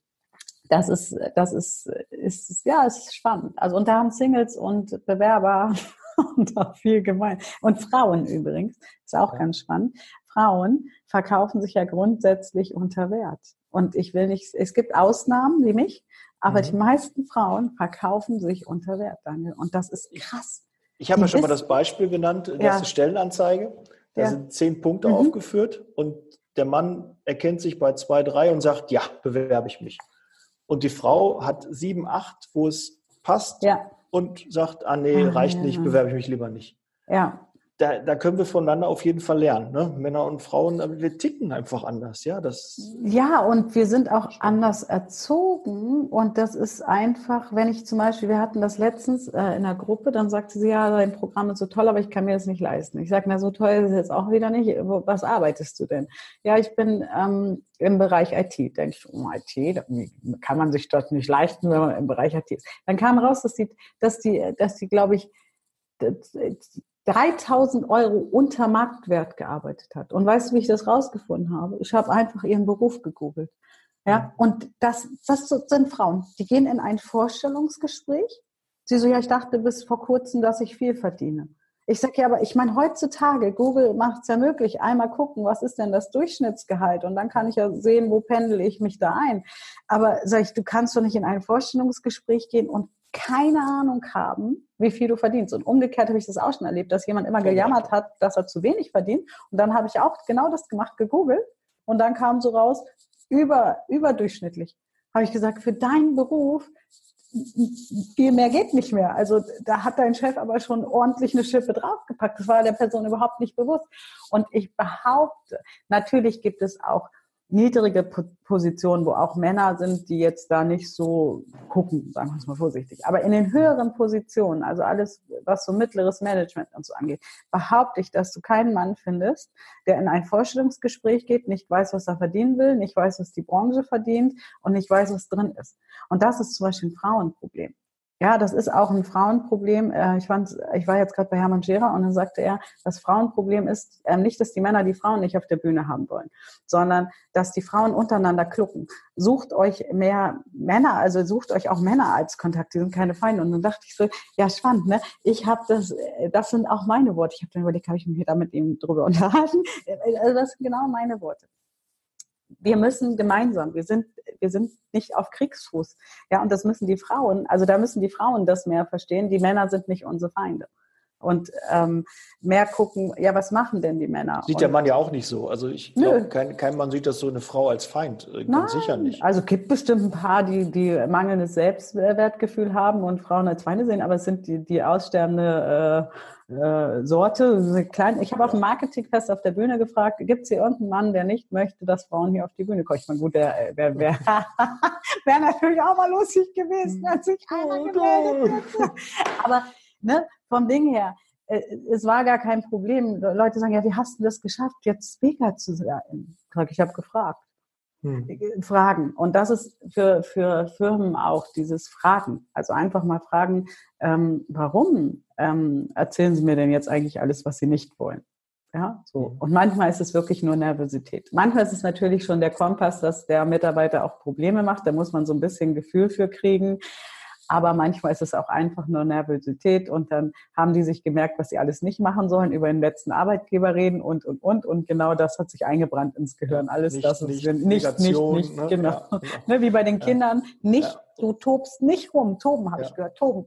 Speaker 2: das ist, das ist, ist, ja, es ist spannend. Also und da haben Singles und Bewerber und auch viel gemein. Und Frauen übrigens, ist auch ja. ganz spannend. Frauen verkaufen sich ja grundsätzlich unter Wert. Und ich will nicht, es gibt Ausnahmen wie mich, aber mhm. die meisten Frauen verkaufen sich unter Wert, Daniel. Und das ist krass.
Speaker 1: Ich habe ja schon mal das Beispiel genannt, das ja. ist eine Stellenanzeige. Da ja. sind zehn Punkte mhm. aufgeführt und der Mann erkennt sich bei zwei, drei und sagt, ja, bewerbe ich mich. Und die Frau hat sieben, acht, wo es passt ja. und sagt, ah nee, ah, reicht nicht, bewerbe ich mich lieber nicht. Ja da, da können wir voneinander auf jeden Fall lernen. Ne? Männer und Frauen, wir ticken einfach anders. Ja, das
Speaker 2: ja, und wir sind auch anders erzogen. Und das ist einfach, wenn ich zum Beispiel, wir hatten das letztens äh, in der Gruppe, dann sagte sie, ja, dein Programm ist so toll, aber ich kann mir das nicht leisten. Ich sage, na, so toll ist es jetzt auch wieder nicht. Was arbeitest du denn? Ja, ich bin ähm, im Bereich IT. Denke ich, oh, IT, kann man sich dort nicht leisten, wenn man im Bereich IT ist. Dann kam raus, dass die, dass die, dass die, glaube ich, 3000 Euro unter Marktwert gearbeitet hat. Und weißt du, wie ich das rausgefunden habe? Ich habe einfach ihren Beruf gegoogelt. Ja, und das, das sind Frauen, die gehen in ein Vorstellungsgespräch. Sie so, ja, ich dachte bis vor kurzem, dass ich viel verdiene. Ich sage ja, aber ich meine, heutzutage, Google macht es ja möglich, einmal gucken, was ist denn das Durchschnittsgehalt und dann kann ich ja sehen, wo pendel ich mich da ein. Aber sag ich, du kannst doch nicht in ein Vorstellungsgespräch gehen und keine Ahnung haben, wie viel du verdienst. Und umgekehrt habe ich das auch schon erlebt, dass jemand immer gejammert hat, dass er zu wenig verdient. Und dann habe ich auch genau das gemacht, gegoogelt. Und dann kam so raus, über, überdurchschnittlich. Habe ich gesagt, für deinen Beruf viel mehr geht nicht mehr. Also da hat dein Chef aber schon ordentlich eine Schippe draufgepackt. Das war der Person überhaupt nicht bewusst. Und ich behaupte, natürlich gibt es auch niedrige Positionen, wo auch Männer sind, die jetzt da nicht so gucken, sagen wir es mal vorsichtig. Aber in den höheren Positionen, also alles, was so mittleres Management und so angeht, behaupte ich, dass du keinen Mann findest, der in ein Vorstellungsgespräch geht, nicht weiß, was er verdienen will, nicht weiß, was die Branche verdient und nicht weiß, was drin ist. Und das ist zum Beispiel ein Frauenproblem. Ja, das ist auch ein Frauenproblem. Äh, ich, fand, ich war jetzt gerade bei Hermann Scherer und dann sagte er, das Frauenproblem ist ähm, nicht, dass die Männer die Frauen nicht auf der Bühne haben wollen, sondern dass die Frauen untereinander klucken. Sucht euch mehr Männer, also sucht euch auch Männer als Kontakt, die sind keine Feinde. Und dann dachte ich so, ja, spannend, ne? Ich habe das, äh, das sind auch meine Worte. Ich habe dann überlegt, habe ich mich da mit ihm drüber unterhalten? Also das sind genau meine Worte wir müssen gemeinsam, wir sind, wir sind nicht auf Kriegsfuß. Ja, und das müssen die Frauen, also da müssen die Frauen das mehr verstehen. Die Männer sind nicht unsere Feinde. Und ähm, mehr gucken, ja, was machen denn die Männer?
Speaker 1: Sieht
Speaker 2: und,
Speaker 1: der Mann ja auch nicht so. Also ich glaube, kein, kein Mann sieht das so eine Frau als Feind. Äh, ganz Nein, sicher nicht.
Speaker 2: Also gibt bestimmt ein paar, die, die mangelndes Selbstwertgefühl haben und Frauen als Feinde sehen, aber es sind die, die aussterbende äh, äh, Sorte. Klein, ich habe auf dem Marketingfest auf der Bühne gefragt, gibt es hier irgendeinen Mann, der nicht möchte, dass Frauen hier auf die Bühne kommen? Ich meine, gut, der wäre wär, wär natürlich auch mal lustig gewesen, wenn sich einer oh gemeldet hätte. Aber ne, vom Ding her, äh, es war gar kein Problem. Leute sagen, ja, wie hast du das geschafft, jetzt Speaker zu sein? Ich habe gefragt hm. Fragen. Und das ist für, für Firmen auch dieses Fragen. Also einfach mal fragen, ähm, warum ähm, erzählen Sie mir denn jetzt eigentlich alles, was Sie nicht wollen? Ja, so. Hm. Und manchmal ist es wirklich nur Nervosität. Manchmal ist es natürlich schon der Kompass, dass der Mitarbeiter auch Probleme macht. Da muss man so ein bisschen Gefühl für kriegen. Aber manchmal ist es auch einfach nur Nervosität und dann haben die sich gemerkt, was sie alles nicht machen sollen, über den letzten Arbeitgeber reden und, und, und. Und genau das hat sich eingebrannt ins Gehirn. Alles nicht, das ist nicht, nicht, nicht, nicht, ne? genau. Ja, genau. Ne, wie bei den Kindern, nicht, ja. du tobst nicht rum. Toben habe ja. ich gehört, toben.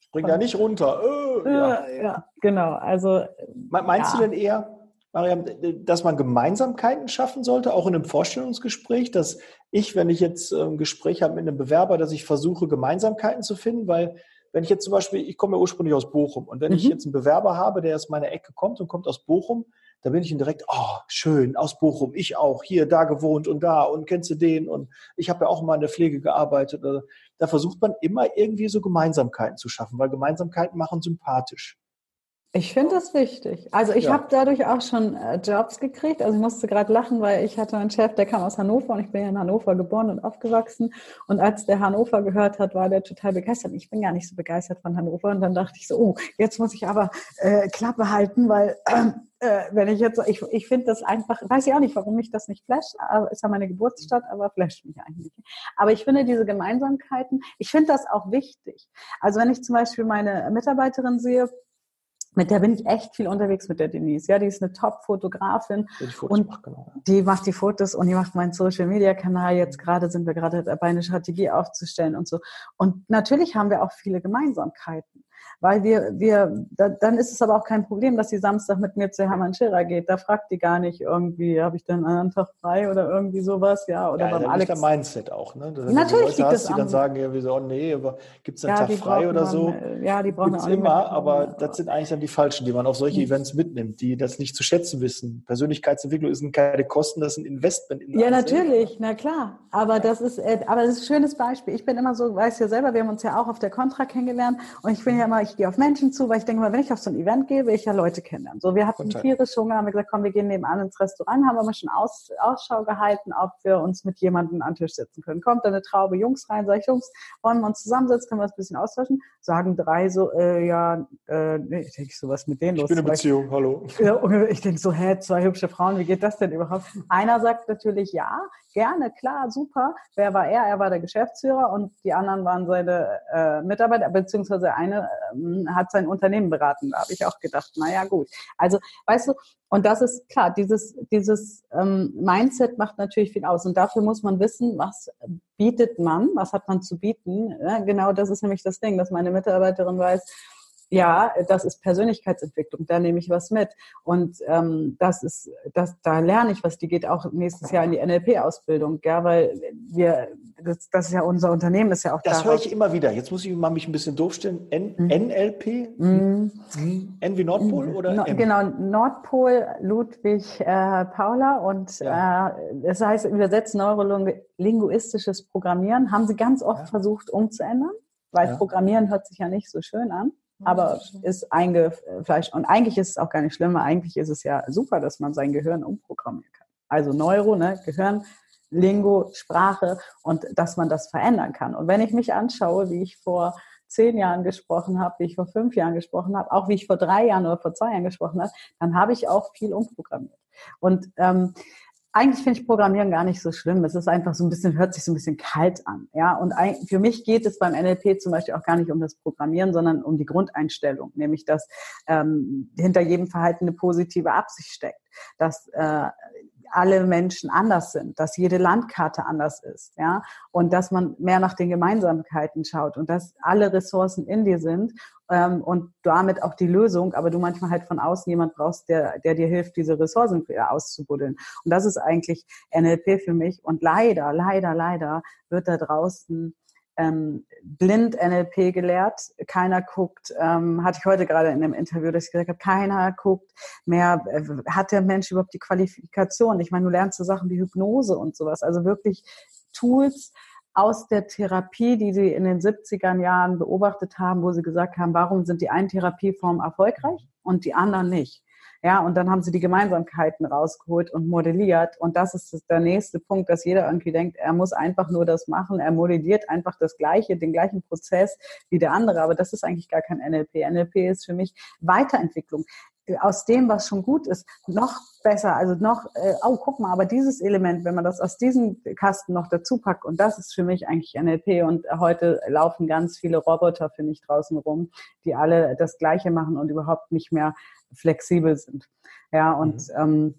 Speaker 1: Spring da nicht runter.
Speaker 2: Ja. ja. genau. Also,
Speaker 1: Meinst du denn eher, Mariam, dass man Gemeinsamkeiten schaffen sollte, auch in einem Vorstellungsgespräch, dass ich, wenn ich jetzt ein Gespräch habe mit einem Bewerber, dass ich versuche, Gemeinsamkeiten zu finden, weil wenn ich jetzt zum Beispiel, ich komme ja ursprünglich aus Bochum und wenn mhm. ich jetzt einen Bewerber habe, der aus meiner Ecke kommt und kommt aus Bochum, da bin ich ihm direkt, oh, schön, aus Bochum, ich auch, hier, da gewohnt und da und kennst du den und ich habe ja auch mal in der Pflege gearbeitet. Da versucht man immer irgendwie so Gemeinsamkeiten zu schaffen, weil Gemeinsamkeiten machen sympathisch.
Speaker 2: Ich finde das wichtig. Also ich ja. habe dadurch auch schon äh, Jobs gekriegt. Also ich musste gerade lachen, weil ich hatte einen Chef, der kam aus Hannover und ich bin ja in Hannover geboren und aufgewachsen. Und als der Hannover gehört hat, war der total begeistert. Ich bin gar nicht so begeistert von Hannover. Und dann dachte ich so, oh, jetzt muss ich aber äh, Klappe halten, weil äh, wenn ich jetzt, ich, ich finde das einfach, weiß ich auch nicht, warum mich das nicht flasht, aber ist ja meine Geburtsstadt, aber flasht mich eigentlich. Aber ich finde diese Gemeinsamkeiten, ich finde das auch wichtig. Also wenn ich zum Beispiel meine Mitarbeiterin sehe, mit der bin ich echt viel unterwegs mit der Denise. Ja, die ist eine Top-Fotografin und macht, genau. die macht die Fotos und die macht meinen Social-Media-Kanal. Jetzt gerade sind wir gerade dabei, eine Strategie aufzustellen und so. Und natürlich haben wir auch viele Gemeinsamkeiten weil wir, wir, da, dann ist es aber auch kein Problem, dass sie Samstag mit mir zu Hermann Scherer geht. Da fragt die gar nicht irgendwie, habe ich denn einen anderen Tag frei oder irgendwie sowas, ja. Oder
Speaker 1: ja, beim Alex. Das Mindset auch, ne?
Speaker 2: Dass Natürlich
Speaker 1: Leute hast, die dann sagen, ja, wieso, oh nee, aber gibt es einen ja, Tag frei oder so?
Speaker 2: Man, ja, die brauchen
Speaker 1: gibt's auch immer, aber das sind eigentlich dann die Falschen, die man auf solche hm. Events mitnimmt, die das nicht zu schätzen wissen. Persönlichkeitsentwicklung sind keine Kosten, das sind Investment.
Speaker 2: In ja, natürlich, na klar. Aber das ist, äh, aber das ist ein schönes Beispiel. Ich bin immer so, weiß ja selber, wir haben uns ja auch auf der Contra kennengelernt und ich bin ja immer, ich gehe auf Menschen zu, weil ich denke mal, wenn ich auf so ein Event gehe, will ich ja Leute kennenlernen. So, wir hatten tierisch Hunger, haben wir gesagt, komm, wir gehen nebenan ins Restaurant, haben aber schon Aus, Ausschau gehalten, ob wir uns mit jemandem an den Tisch setzen können. Kommt da eine Traube Jungs rein, sag ich, Jungs, wollen wir uns zusammensetzen, können wir uns ein bisschen austauschen? Sagen drei so, äh, ja, äh, nee, ich denke so, was mit denen
Speaker 1: ich
Speaker 2: los?
Speaker 1: Ich bin in Beziehung, hallo.
Speaker 2: ich denke so, hä, zwei hübsche Frauen, wie geht das denn überhaupt? Einer sagt natürlich ja, gerne, klar, super. Wer war er? Er war der Geschäftsführer und die anderen waren seine äh, Mitarbeiter, beziehungsweise eine ähm, hat sein Unternehmen beraten. Da habe ich auch gedacht, naja, gut. Also, weißt du, und das ist klar, dieses, dieses ähm, Mindset macht natürlich viel aus. Und dafür muss man wissen, was bietet man, was hat man zu bieten. Ja, genau das ist nämlich das Ding, dass meine Mitarbeiterin weiß, ja, das ist Persönlichkeitsentwicklung, da nehme ich was mit. Und ähm, das ist, das, da lerne ich was, die geht auch nächstes Jahr in die NLP-Ausbildung, ja, weil wir, das, das ist ja unser Unternehmen, ist ja auch
Speaker 1: Das höre ich immer wieder. Jetzt muss ich mal mich ein bisschen doof stellen. N, mhm. NLP? Mhm. N wie Nordpol mhm. oder?
Speaker 2: No, genau, Nordpol, Ludwig äh, Paula und ja. äh, das heißt übersetzt neurolinguistisches Programmieren, haben sie ganz oft ja. versucht umzuändern weil ja. Programmieren hört sich ja nicht so schön an aber ist eingefleischt. Und eigentlich ist es auch gar nicht schlimm, eigentlich ist es ja super, dass man sein Gehirn umprogrammieren kann. Also Neuro, ne, Gehirn, Lingo, Sprache und dass man das verändern kann. Und wenn ich mich anschaue, wie ich vor zehn Jahren gesprochen habe, wie ich vor fünf Jahren gesprochen habe, auch wie ich vor drei Jahren oder vor zwei Jahren gesprochen habe, dann habe ich auch viel umprogrammiert. Und ähm, eigentlich finde ich Programmieren gar nicht so schlimm. Es ist einfach so ein bisschen, hört sich so ein bisschen kalt an. Ja, und für mich geht es beim NLP zum Beispiel auch gar nicht um das Programmieren, sondern um die Grundeinstellung, nämlich dass ähm, hinter jedem Verhalten eine positive Absicht steckt, dass äh, alle Menschen anders sind, dass jede Landkarte anders ist, ja, und dass man mehr nach den Gemeinsamkeiten schaut und dass alle Ressourcen in dir sind ähm, und damit auch die Lösung, aber du manchmal halt von außen jemand brauchst, der, der dir hilft, diese Ressourcen auszubuddeln. Und das ist eigentlich NLP für mich. Und leider, leider, leider wird da draußen ähm, blind NLP gelehrt. Keiner guckt, ähm, hatte ich heute gerade in einem Interview, dass ich gesagt habe, keiner guckt mehr, äh, hat der Mensch überhaupt die Qualifikation? Ich meine, du lernst so Sachen wie Hypnose und sowas, also wirklich Tools aus der Therapie, die sie in den 70er Jahren beobachtet haben, wo sie gesagt haben, warum sind die einen Therapieformen erfolgreich und die anderen nicht? Ja, und dann haben sie die Gemeinsamkeiten rausgeholt und modelliert. Und das ist der nächste Punkt, dass jeder irgendwie denkt, er muss einfach nur das machen. Er modelliert einfach das Gleiche, den gleichen Prozess wie der andere. Aber das ist eigentlich gar kein NLP. NLP ist für mich Weiterentwicklung aus dem, was schon gut ist, noch besser, also noch, äh, oh, guck mal, aber dieses Element, wenn man das aus diesem Kasten noch dazu packt, und das ist für mich eigentlich NLP und heute laufen ganz viele Roboter, finde ich, draußen rum, die alle das Gleiche machen und überhaupt nicht mehr flexibel sind. Ja, und mhm. ähm,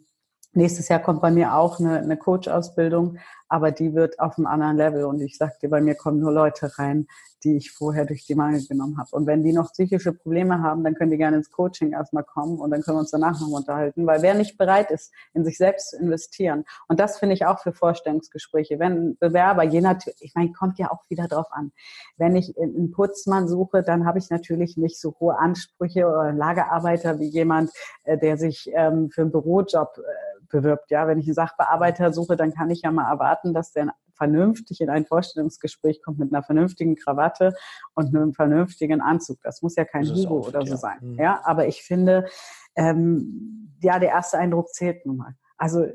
Speaker 2: nächstes Jahr kommt bei mir auch eine, eine Coach-Ausbildung, aber die wird auf einem anderen Level. Und ich sagte, bei mir kommen nur Leute rein, die ich vorher durch die Mangel genommen habe. Und wenn die noch psychische Probleme haben, dann können die gerne ins Coaching erstmal kommen und dann können wir uns danach noch unterhalten. Weil wer nicht bereit ist, in sich selbst zu investieren, und das finde ich auch für Vorstellungsgespräche, wenn Bewerber, je natürlich, ich meine, kommt ja auch wieder drauf an. Wenn ich einen Putzmann suche, dann habe ich natürlich nicht so hohe Ansprüche oder Lagerarbeiter wie jemand, äh, der sich ähm, für einen Bürojob äh, bewirbt. Ja, wenn ich einen Sachbearbeiter suche, dann kann ich ja mal erwarten, dass der vernünftig in ein Vorstellungsgespräch kommt mit einer vernünftigen Krawatte und einem vernünftigen Anzug. Das muss ja kein Hugo oder so ja. sein. Mhm. Ja, aber ich finde, ähm, ja, der erste Eindruck zählt nun mal. Also,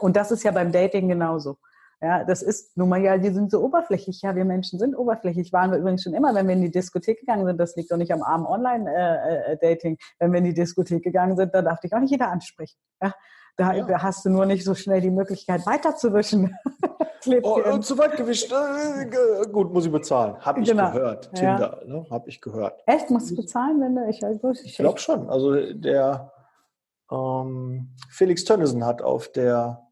Speaker 2: und das ist ja beim Dating genauso. Ja, das ist nun mal ja, die sind so oberflächlich. Ja, wir Menschen sind oberflächlich. Waren wir übrigens schon immer, wenn wir in die Diskothek gegangen sind. Das liegt doch nicht am armen Online-Dating. Äh, äh, wenn wir in die Diskothek gegangen sind, dann darf dich auch nicht jeder ansprechen. Ja, da, ja. hast du nur nicht so schnell die Möglichkeit weiterzuwischen.
Speaker 1: oh, und zu weit gewischt. Äh, gut, muss ich bezahlen. Habe ich genau. gehört. Tinder, ja. ne? habe ich gehört.
Speaker 2: Echt? Musst du bezahlen, wenn du? Ich,
Speaker 1: ich, ich glaube schon. Also der ähm, Felix Tönnissen hat auf der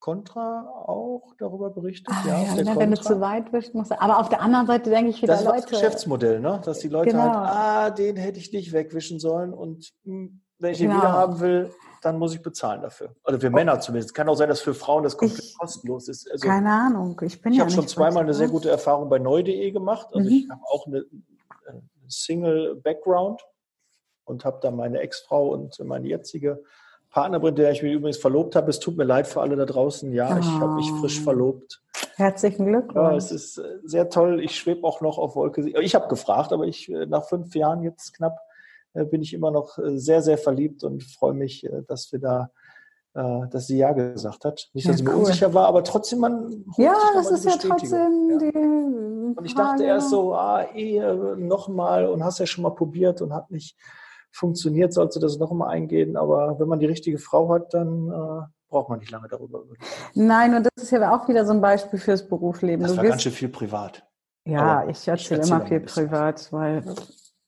Speaker 1: Contra auch darüber berichtet.
Speaker 2: Ah, ja, ja wenn du zu weit wischst, musst du. Aber auf der anderen Seite denke ich wieder
Speaker 1: das
Speaker 2: Leute.
Speaker 1: Das Geschäftsmodell, ne? Dass die Leute genau. halt, ah, den hätte ich nicht wegwischen sollen und mh, hm, wenn ich ihn wieder haben will, dann muss ich bezahlen dafür. Oder für Männer zumindest. Kann auch sein, dass für Frauen das komplett ich, kostenlos ist.
Speaker 2: Also, keine Ahnung. Ich bin
Speaker 1: ich
Speaker 2: ja
Speaker 1: habe schon zweimal eine sehr gute Erfahrung bei neu.de gemacht. Also mhm. ich habe auch eine, eine Single-Background und habe da meine Ex-Frau und meine jetzige Partnerin, der ich mich übrigens verlobt habe. Es tut mir leid für alle da draußen. Ja, oh. ich habe mich frisch ah. verlobt.
Speaker 2: Herzlichen Glückwunsch.
Speaker 1: Ja, es ist äh, sehr toll. Ich schwebe auch noch auf Wolke. Ich habe gefragt, aber ich äh, nach fünf Jahren jetzt knapp äh, bin ich immer noch äh, sehr, sehr verliebt und freue mich, äh, dass wir da dass sie ja gesagt hat. Nicht, dass ja, sie mir cool. unsicher war, aber trotzdem man.
Speaker 2: Ja, das ist ja trotzdem ja. die.
Speaker 1: Und ich dachte erst so, ah, Ehe nochmal und hast ja schon mal probiert und hat nicht funktioniert, sollst du das nochmal eingehen. Aber wenn man die richtige Frau hat, dann äh, braucht man nicht lange darüber.
Speaker 2: Nein, und das ist ja auch wieder so ein Beispiel fürs Berufsleben.
Speaker 1: Das du war ganz schön viel privat.
Speaker 2: Ja, aber ich erzähle immer viel privat, weil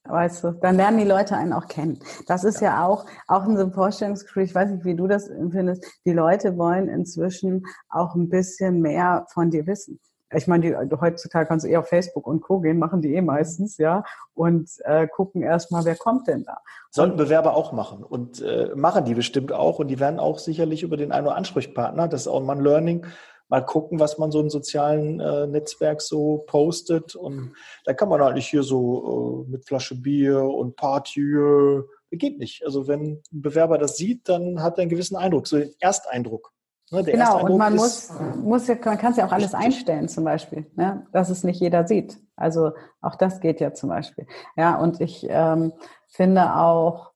Speaker 2: Weißt du, dann lernen die Leute einen auch kennen. Das ist ja, ja auch, auch in so einem Vorstellungsgespräch, ich weiß nicht, wie du das empfindest, die Leute wollen inzwischen auch ein bisschen mehr von dir wissen. Ich meine, die, heutzutage kannst du eher auf Facebook und Co. gehen, machen die eh meistens, ja, und äh, gucken erstmal, wer kommt denn da.
Speaker 1: Sollten Bewerber auch machen und äh, machen die bestimmt auch und die werden auch sicherlich über den einen oder Ansprechpartner, das ist auch mal ein Learning, mal gucken, was man so im sozialen äh, Netzwerk so postet. Und da kann man halt nicht hier so äh, mit Flasche Bier und Party, äh, geht nicht. Also wenn ein Bewerber das sieht, dann hat er einen gewissen Eindruck, so den Ersteindruck.
Speaker 2: Ne? genau, und man muss, muss ja, man kann es ja auch alles einstellen zum Beispiel, ne? dass es nicht jeder sieht. Also auch das geht ja zum Beispiel. Ja, und ich ähm, finde auch,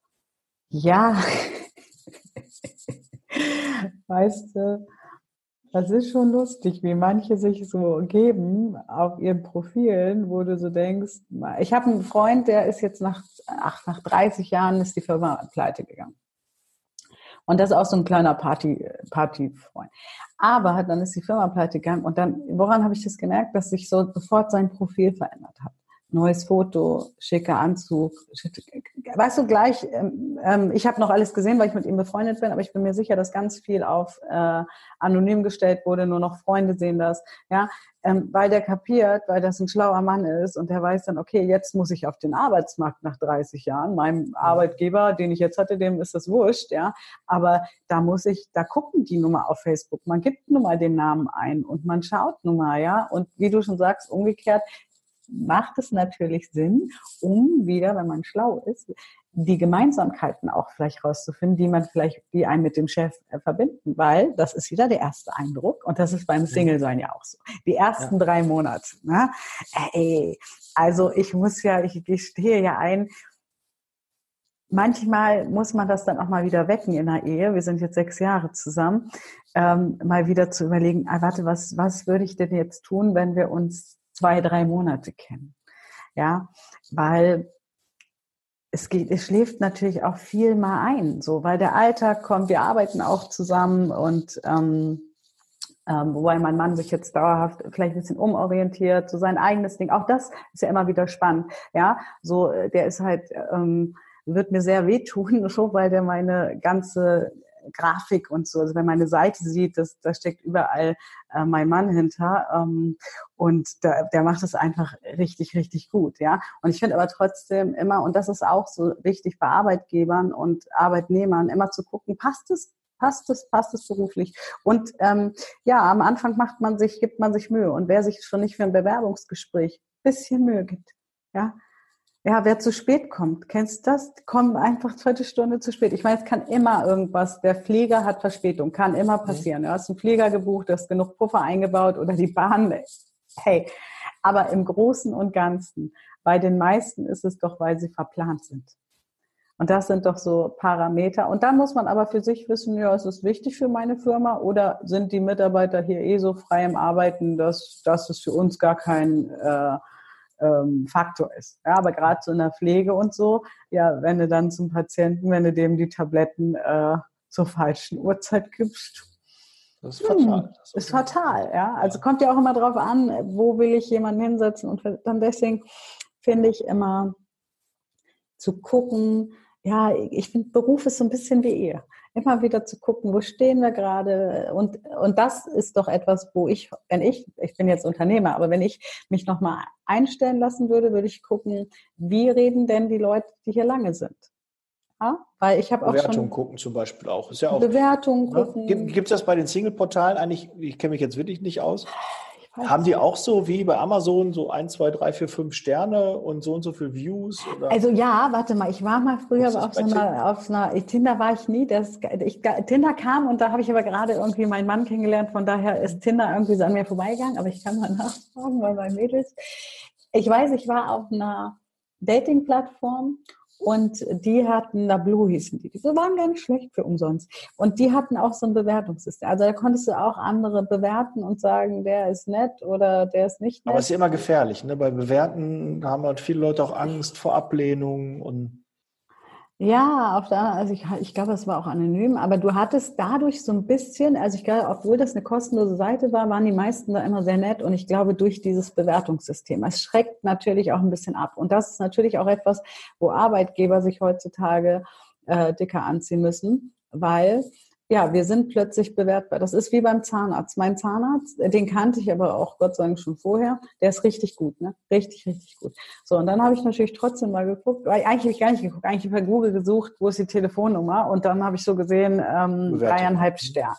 Speaker 2: ja, weißt du, Das ist schon lustig, wie manche sich so geben auf ihren Profilen, wo du so denkst, ich habe einen Freund, der ist jetzt nach, ach, nach 30 Jahren ist die Firma pleite gegangen. Und das ist auch so ein kleiner Party, Partyfreund. Aber dann ist die Firma pleite gegangen und dann, woran habe ich das gemerkt, dass sich so sofort sein Profil verändert hat neues Foto, schicker Anzug. Weißt du gleich, ähm, ähm, ich habe noch alles gesehen, weil ich mit ihm befreundet bin, aber ich bin mir sicher, dass ganz viel auf äh, anonym gestellt wurde, nur noch Freunde sehen das, ja, ähm, weil der kapiert, weil das ein schlauer Mann ist und der weiß dann, okay, jetzt muss ich auf den Arbeitsmarkt nach 30 Jahren. Meinem Arbeitgeber, den ich jetzt hatte, dem ist das wurscht, ja, aber da muss ich, da gucken die Nummer auf Facebook. Man gibt nun mal den Namen ein und man schaut nun mal, ja, und wie du schon sagst, umgekehrt, macht es natürlich Sinn, um wieder, wenn man schlau ist, die Gemeinsamkeiten auch vielleicht rauszufinden, die man vielleicht, die einen mit dem Chef äh, verbinden, weil das ist wieder der erste Eindruck und das ist beim Single-Sein ja auch so. Die ersten ja. drei Monate. Ne? Ey, also ich muss ja, ich gestehe ja ein, manchmal muss man das dann auch mal wieder wecken in der Ehe. Wir sind jetzt sechs Jahre zusammen, ähm, mal wieder zu überlegen, ah, warte, was, was würde ich denn jetzt tun, wenn wir uns zwei, drei Monate kennen. Ja, weil es geht, es schläft natürlich auch viel mal ein, so, weil der Alltag kommt, wir arbeiten auch zusammen und ähm, ähm, wobei mein Mann sich jetzt dauerhaft vielleicht ein bisschen umorientiert, so sein eigenes Ding. Auch das ist ja immer wieder spannend. Ja, so äh, der ist halt ähm, wird mir sehr wehtun, so weil der meine ganze Grafik und so. Also wenn man eine Seite sieht, das, da steckt überall äh, mein Mann hinter. Ähm, und da, der macht es einfach richtig, richtig gut, ja. Und ich finde aber trotzdem immer, und das ist auch so wichtig bei Arbeitgebern und Arbeitnehmern, immer zu gucken, passt es passt es, passt es beruflich. Und ähm, ja, am Anfang macht man sich, gibt man sich Mühe. Und wer sich schon nicht für ein Bewerbungsgespräch bisschen Mühe gibt, ja, ja, wer zu spät kommt, kennst du das? Kommen einfach zweite Stunde zu spät. Ich meine, es kann immer irgendwas, der Flieger hat Verspätung, kann immer mhm. passieren. Du hast einen Flieger gebucht, du hast genug Puffer eingebaut oder die Bahn. Hey, aber im Großen und Ganzen, bei den meisten ist es doch, weil sie verplant sind. Und das sind doch so Parameter. Und dann muss man aber für sich wissen, ja, ist es wichtig für meine Firma oder sind die Mitarbeiter hier eh so frei im Arbeiten, dass das ist für uns gar kein äh, ähm, Faktor ist. Ja, aber gerade so in der Pflege und so, ja, wenn du dann zum Patienten, wenn du dem die Tabletten äh, zur falschen Uhrzeit gibst, das ist fatal. Hm, das ist, ist fatal, ja. Also ja. kommt ja auch immer drauf an, wo will ich jemanden hinsetzen und dann deswegen finde ich immer zu gucken, ja, ich finde Beruf ist so ein bisschen wie Ehe immer wieder zu gucken, wo stehen wir gerade. Und, und das ist doch etwas, wo ich, wenn ich, ich bin jetzt Unternehmer, aber wenn ich mich nochmal einstellen lassen würde, würde ich gucken, wie reden denn die Leute, die hier lange sind. Ja? Weil ich habe auch
Speaker 1: Bewertung gucken zum Beispiel auch. Ist ja auch
Speaker 2: Bewertung ne? gucken.
Speaker 1: Gibt es das bei den Single-Portalen eigentlich? Ich kenne mich jetzt wirklich nicht aus. Haben die auch so wie bei Amazon so ein, zwei, drei, vier, fünf Sterne und so und so viele Views?
Speaker 2: Oder? Also ja, warte mal, ich war mal früher auf so, einer, auf einer, Tinder war ich nie. Das, ich, Tinder kam und da habe ich aber gerade irgendwie meinen Mann kennengelernt, von daher ist Tinder irgendwie so an mir vorbeigegangen, aber ich kann mal nachfragen bei meinen Mädels. Ich weiß, ich war auf einer Dating-Plattform und die hatten, da Blue hießen die, die waren ganz schlecht für umsonst. Und die hatten auch so ein Bewertungssystem. Also da konntest du auch andere bewerten und sagen, der ist nett oder der ist nicht nett.
Speaker 1: Aber es ist immer gefährlich, ne? Bei Bewerten haben halt viele Leute auch Angst vor Ablehnung und
Speaker 2: ja, auf der also ich, ich glaube, es war auch anonym, aber du hattest dadurch so ein bisschen, also ich glaube, obwohl das eine kostenlose Seite war, waren die meisten da immer sehr nett und ich glaube, durch dieses Bewertungssystem. Es schreckt natürlich auch ein bisschen ab. Und das ist natürlich auch etwas, wo Arbeitgeber sich heutzutage äh, dicker anziehen müssen, weil ja, wir sind plötzlich bewertbar. Das ist wie beim Zahnarzt. Mein Zahnarzt, den kannte ich aber auch Gott sei Dank schon vorher, der ist richtig gut, ne? Richtig, richtig gut. So, und dann habe ich natürlich trotzdem mal geguckt, weil eigentlich habe ich gar nicht geguckt, eigentlich bei Google gesucht, wo ist die Telefonnummer und dann habe ich so gesehen, ähm, dreieinhalb Sterne.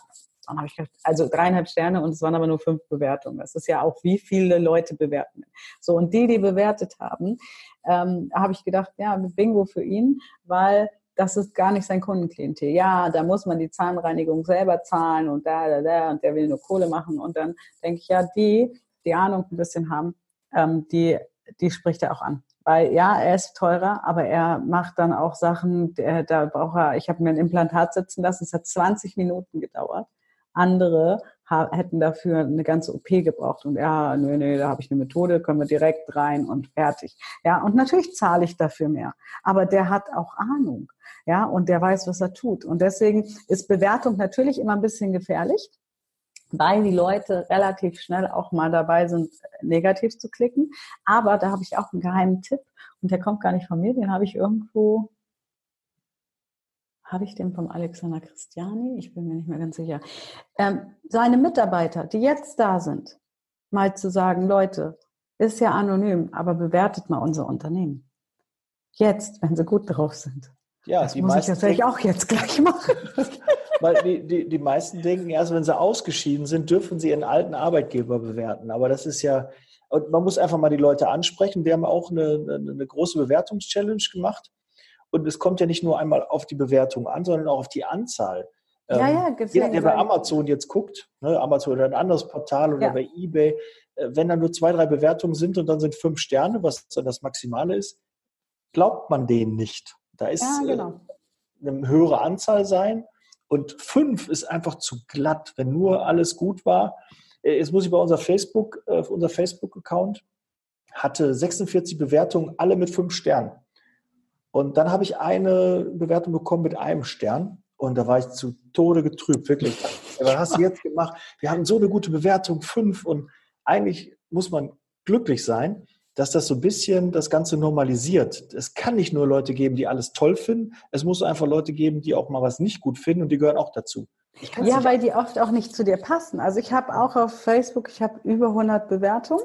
Speaker 2: Dann habe ich gedacht, also dreieinhalb Sterne und es waren aber nur fünf Bewertungen. Das ist ja auch, wie viele Leute bewerten. So, und die, die bewertet haben, ähm, habe ich gedacht, ja, Bingo für ihn, weil das ist gar nicht sein Kundenklientel. Ja, da muss man die Zahnreinigung selber zahlen und da, da, da und der will nur Kohle machen. Und dann denke ich, ja, die, die Ahnung ein bisschen haben, ähm, die, die spricht er auch an. Weil ja, er ist teurer, aber er macht dann auch Sachen, der, da braucht er, ich habe mir ein Implantat setzen lassen, es hat 20 Minuten gedauert. Andere hätten dafür eine ganze OP gebraucht. Und ja, nö, nö, da habe ich eine Methode, können wir direkt rein und fertig. Ja, und natürlich zahle ich dafür mehr. Aber der hat auch Ahnung. Ja, und der weiß, was er tut. Und deswegen ist Bewertung natürlich immer ein bisschen gefährlich weil die Leute relativ schnell auch mal dabei sind, negativ zu klicken. Aber da habe ich auch einen geheimen Tipp und der kommt gar nicht von mir, den habe ich irgendwo habe ich den vom Alexander Christiani? Ich bin mir nicht mehr ganz sicher. Ähm, seine Mitarbeiter, die jetzt da sind, mal zu sagen, Leute, ist ja anonym, aber bewertet mal unser Unternehmen. Jetzt, wenn sie gut drauf sind. Ja, das die muss meisten ich natürlich auch jetzt gleich machen.
Speaker 1: Weil die, die, die meisten denken, erst wenn sie ausgeschieden sind, dürfen sie ihren alten Arbeitgeber bewerten. Aber das ist ja, und man muss einfach mal die Leute ansprechen. Wir haben auch eine, eine, große Bewertungschallenge gemacht. Und es kommt ja nicht nur einmal auf die Bewertung an, sondern auch auf die Anzahl. Ja, ja, ähm, jeder, der bei Amazon jetzt guckt, ne, Amazon oder ein anderes Portal oder ja. bei eBay, äh, wenn da nur zwei, drei Bewertungen sind und dann sind fünf Sterne, was dann das Maximale ist, glaubt man denen nicht. Da ist ja, genau. äh, eine höhere Anzahl sein und fünf ist einfach zu glatt, wenn nur alles gut war. Äh, jetzt muss ich bei unser Facebook, äh, unser Facebook-Account hatte 46 Bewertungen, alle mit fünf Sternen. Und dann habe ich eine Bewertung bekommen mit einem Stern. Und da war ich zu Tode getrübt, wirklich. Was hast du jetzt gemacht? Wir haben so eine gute Bewertung, fünf. Und eigentlich muss man glücklich sein, dass das so ein bisschen das Ganze normalisiert. Es kann nicht nur Leute geben, die alles toll finden. Es muss einfach Leute geben, die auch mal was nicht gut finden und die gehören auch dazu.
Speaker 2: Ja, weil die oft auch nicht zu dir passen. Also ich habe auch auf Facebook, ich habe über 100 Bewertungen.